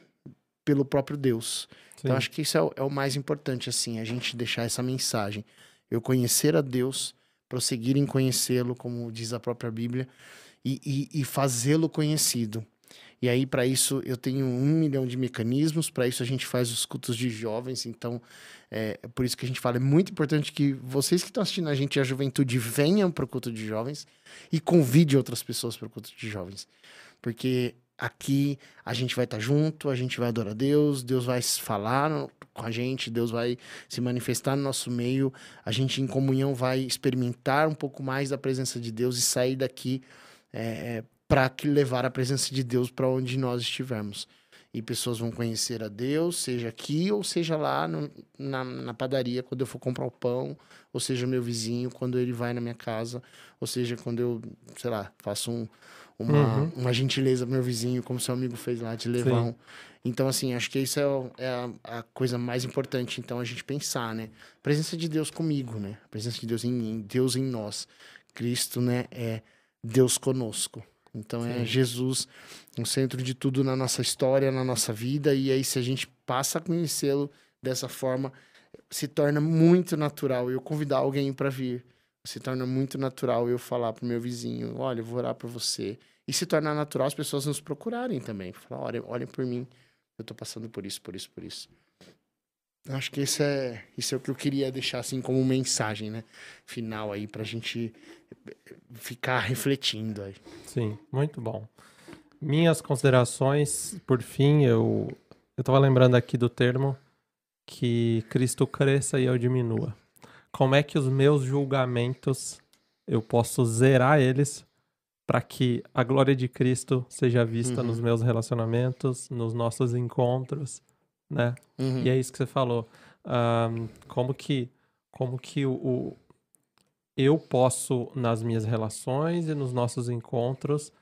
pelo próprio Deus. Então, sim. Então, acho que isso é o, é o mais importante, assim, a gente deixar essa mensagem. Eu conhecer a Deus, prosseguir em conhecê-lo, como diz a própria Bíblia, e, e, e fazê-lo conhecido. E aí, para isso, eu tenho um milhão de mecanismos. Para isso, a gente faz os cultos de jovens. Então, é, é por isso que a gente fala: é muito importante que vocês que estão assistindo a gente, a juventude, venham para o culto de jovens e convide outras pessoas para o culto de jovens. Porque aqui a gente vai estar tá junto, a gente vai adorar Deus, Deus vai falar com a gente, Deus vai se manifestar no nosso meio, a gente em comunhão vai experimentar um pouco mais da presença de Deus e sair daqui é, para levar a presença de Deus para onde nós estivermos. E pessoas vão conhecer a Deus, seja aqui ou seja lá no, na, na padaria, quando eu for comprar o pão, ou seja meu vizinho, quando ele vai na minha casa, ou seja quando eu, sei lá, faço um, uma, uhum. uma gentileza pro meu vizinho, como seu amigo fez lá, de levar Sim. um. Então, assim, acho que isso é, é a, a, coisa mais importante, então, a gente pensar, né? A presença de Deus comigo, né? A presença de Deus em mim, Deus em nós. Cristo, né, é Deus conosco. Então é Sim. é Jesus no centro de tudo na nossa história, na nossa vida, e aí se a gente passa a conhecê-lo dessa forma, se torna muito natural eu convidar alguém para vir. Se torna muito natural eu falar pro meu vizinho, olha, eu vou orar por você. E se torna natural as pessoas nos procurarem também. Falar, olha, olhem por mim, eu tô passando por isso, por isso, por isso. Acho que isso é, isso é o que eu queria deixar assim como mensagem, né? Final aí pra gente ficar refletindo aí. Sim, muito bom. Minhas considerações, por fim, eu eu tava lembrando aqui do termo que Cristo cresça e eu diminua. Como é que os meus julgamentos eu posso zerar eles para que a glória de Cristo seja vista uhum. nos meus relacionamentos, nos nossos encontros, né? Uhum. E é isso que você falou. Um, como que, como que o, o, eu posso, nas minhas relações e nos nossos encontros,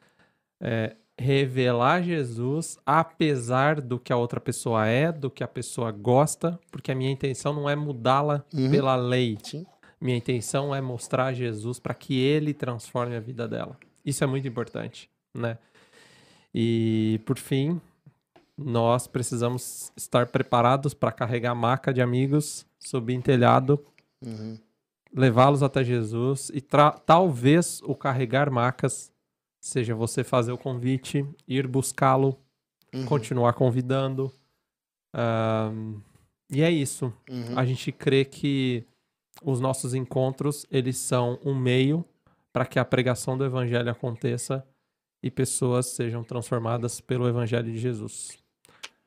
é, revelar Jesus apesar do que a outra pessoa é, do que a pessoa gosta, porque a minha intenção não é mudá-la uhum. pela lei. Sim. Minha intenção é mostrar Jesus para que ele transforme a vida dela. Isso é muito importante, né? E por fim, nós precisamos estar preparados para carregar a maca de amigos, subir em telhado, uhum. levá-los até Jesus e talvez o carregar macas seja você fazer o convite, ir buscá-lo, uhum. continuar convidando. Um, e é isso. Uhum. A gente crê que os nossos encontros eles são um meio para que a pregação do evangelho aconteça e pessoas sejam transformadas pelo evangelho de Jesus.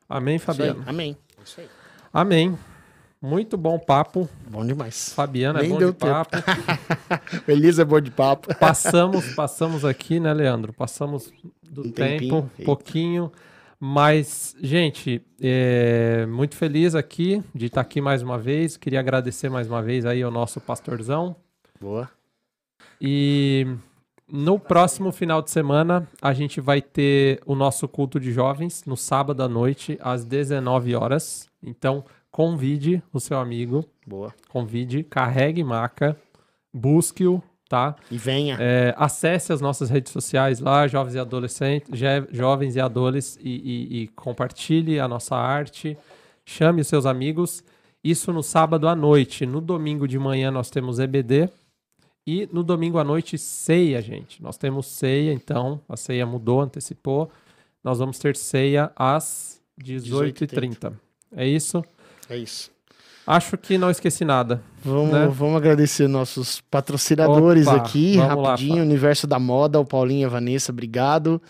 Amém, Fabiano? Amém. Isso aí. Amém. Muito bom papo. Bom demais. Fabiana Nem é bom de tempo. papo. [laughs] Elisa é bom de papo. Passamos, passamos aqui, né, Leandro? Passamos do um tempo, um pouquinho. Mas, gente, é, muito feliz aqui de estar aqui mais uma vez. Queria agradecer mais uma vez aí ao nosso pastorzão. Boa. E no próximo final de semana, a gente vai ter o nosso culto de jovens no sábado à noite, às 19 horas. Então, convide o seu amigo. Boa. Convide, carregue maca, busque-o, tá? E venha. É, acesse as nossas redes sociais lá, jovens e adolescentes, jovens e adolescentes, e, e, e compartilhe a nossa arte. Chame os seus amigos. Isso no sábado à noite. No domingo de manhã nós temos EBD. E no domingo à noite, ceia, gente. Nós temos ceia, então. A ceia mudou, antecipou. Nós vamos ter ceia às 18h30. É isso? É isso. Acho que não esqueci nada. Vamos, né? vamos agradecer nossos patrocinadores Opa, aqui, rapidinho. Lá, Universo da Moda, o Paulinho e a Vanessa, obrigado.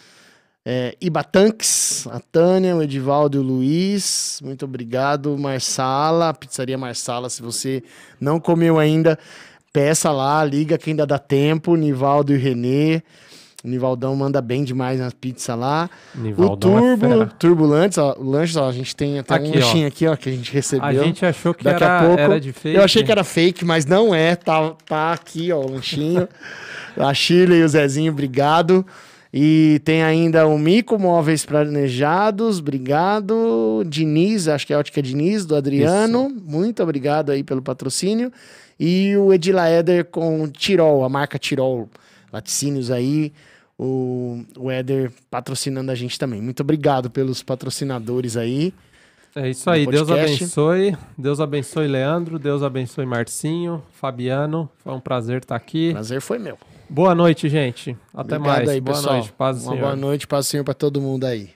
É, Ibatanks, a Tânia, o Edivaldo e o Luiz, muito obrigado. Marsala, Pizzaria Marsala, se você não comeu ainda, peça lá, liga que ainda dá tempo. Nivaldo e Renê. O Nivaldão manda bem demais nas pizzas lá. Nivaldão o é Turbo, é Turbulantes, ó, o lanche, ó, a gente tem até aqui, um lanchinho ó. aqui, ó, que a gente recebeu. A gente achou que Daqui era, a pouco, era de fake. Eu achei que era fake, mas não é. Tá, tá aqui, ó, o lanchinho. [laughs] a Chile e o Zezinho, obrigado. E tem ainda o Mico Móveis Planejados, obrigado. Diniz, acho que é a ótica Diniz, do Adriano. Isso. Muito obrigado aí pelo patrocínio. E o Edilaeder com Tirol, a marca Tirol laticínios aí. O, o Éder patrocinando a gente também. Muito obrigado pelos patrocinadores aí. É isso aí, Deus abençoe. Deus abençoe Leandro, Deus abençoe Marcinho, Fabiano. Foi um prazer estar aqui. Prazer foi meu. Boa noite, gente. Até Obrigado mais. Aí, boa pessoal. noite, paz Uma Senhor. boa noite, paz do Senhor para todo mundo aí.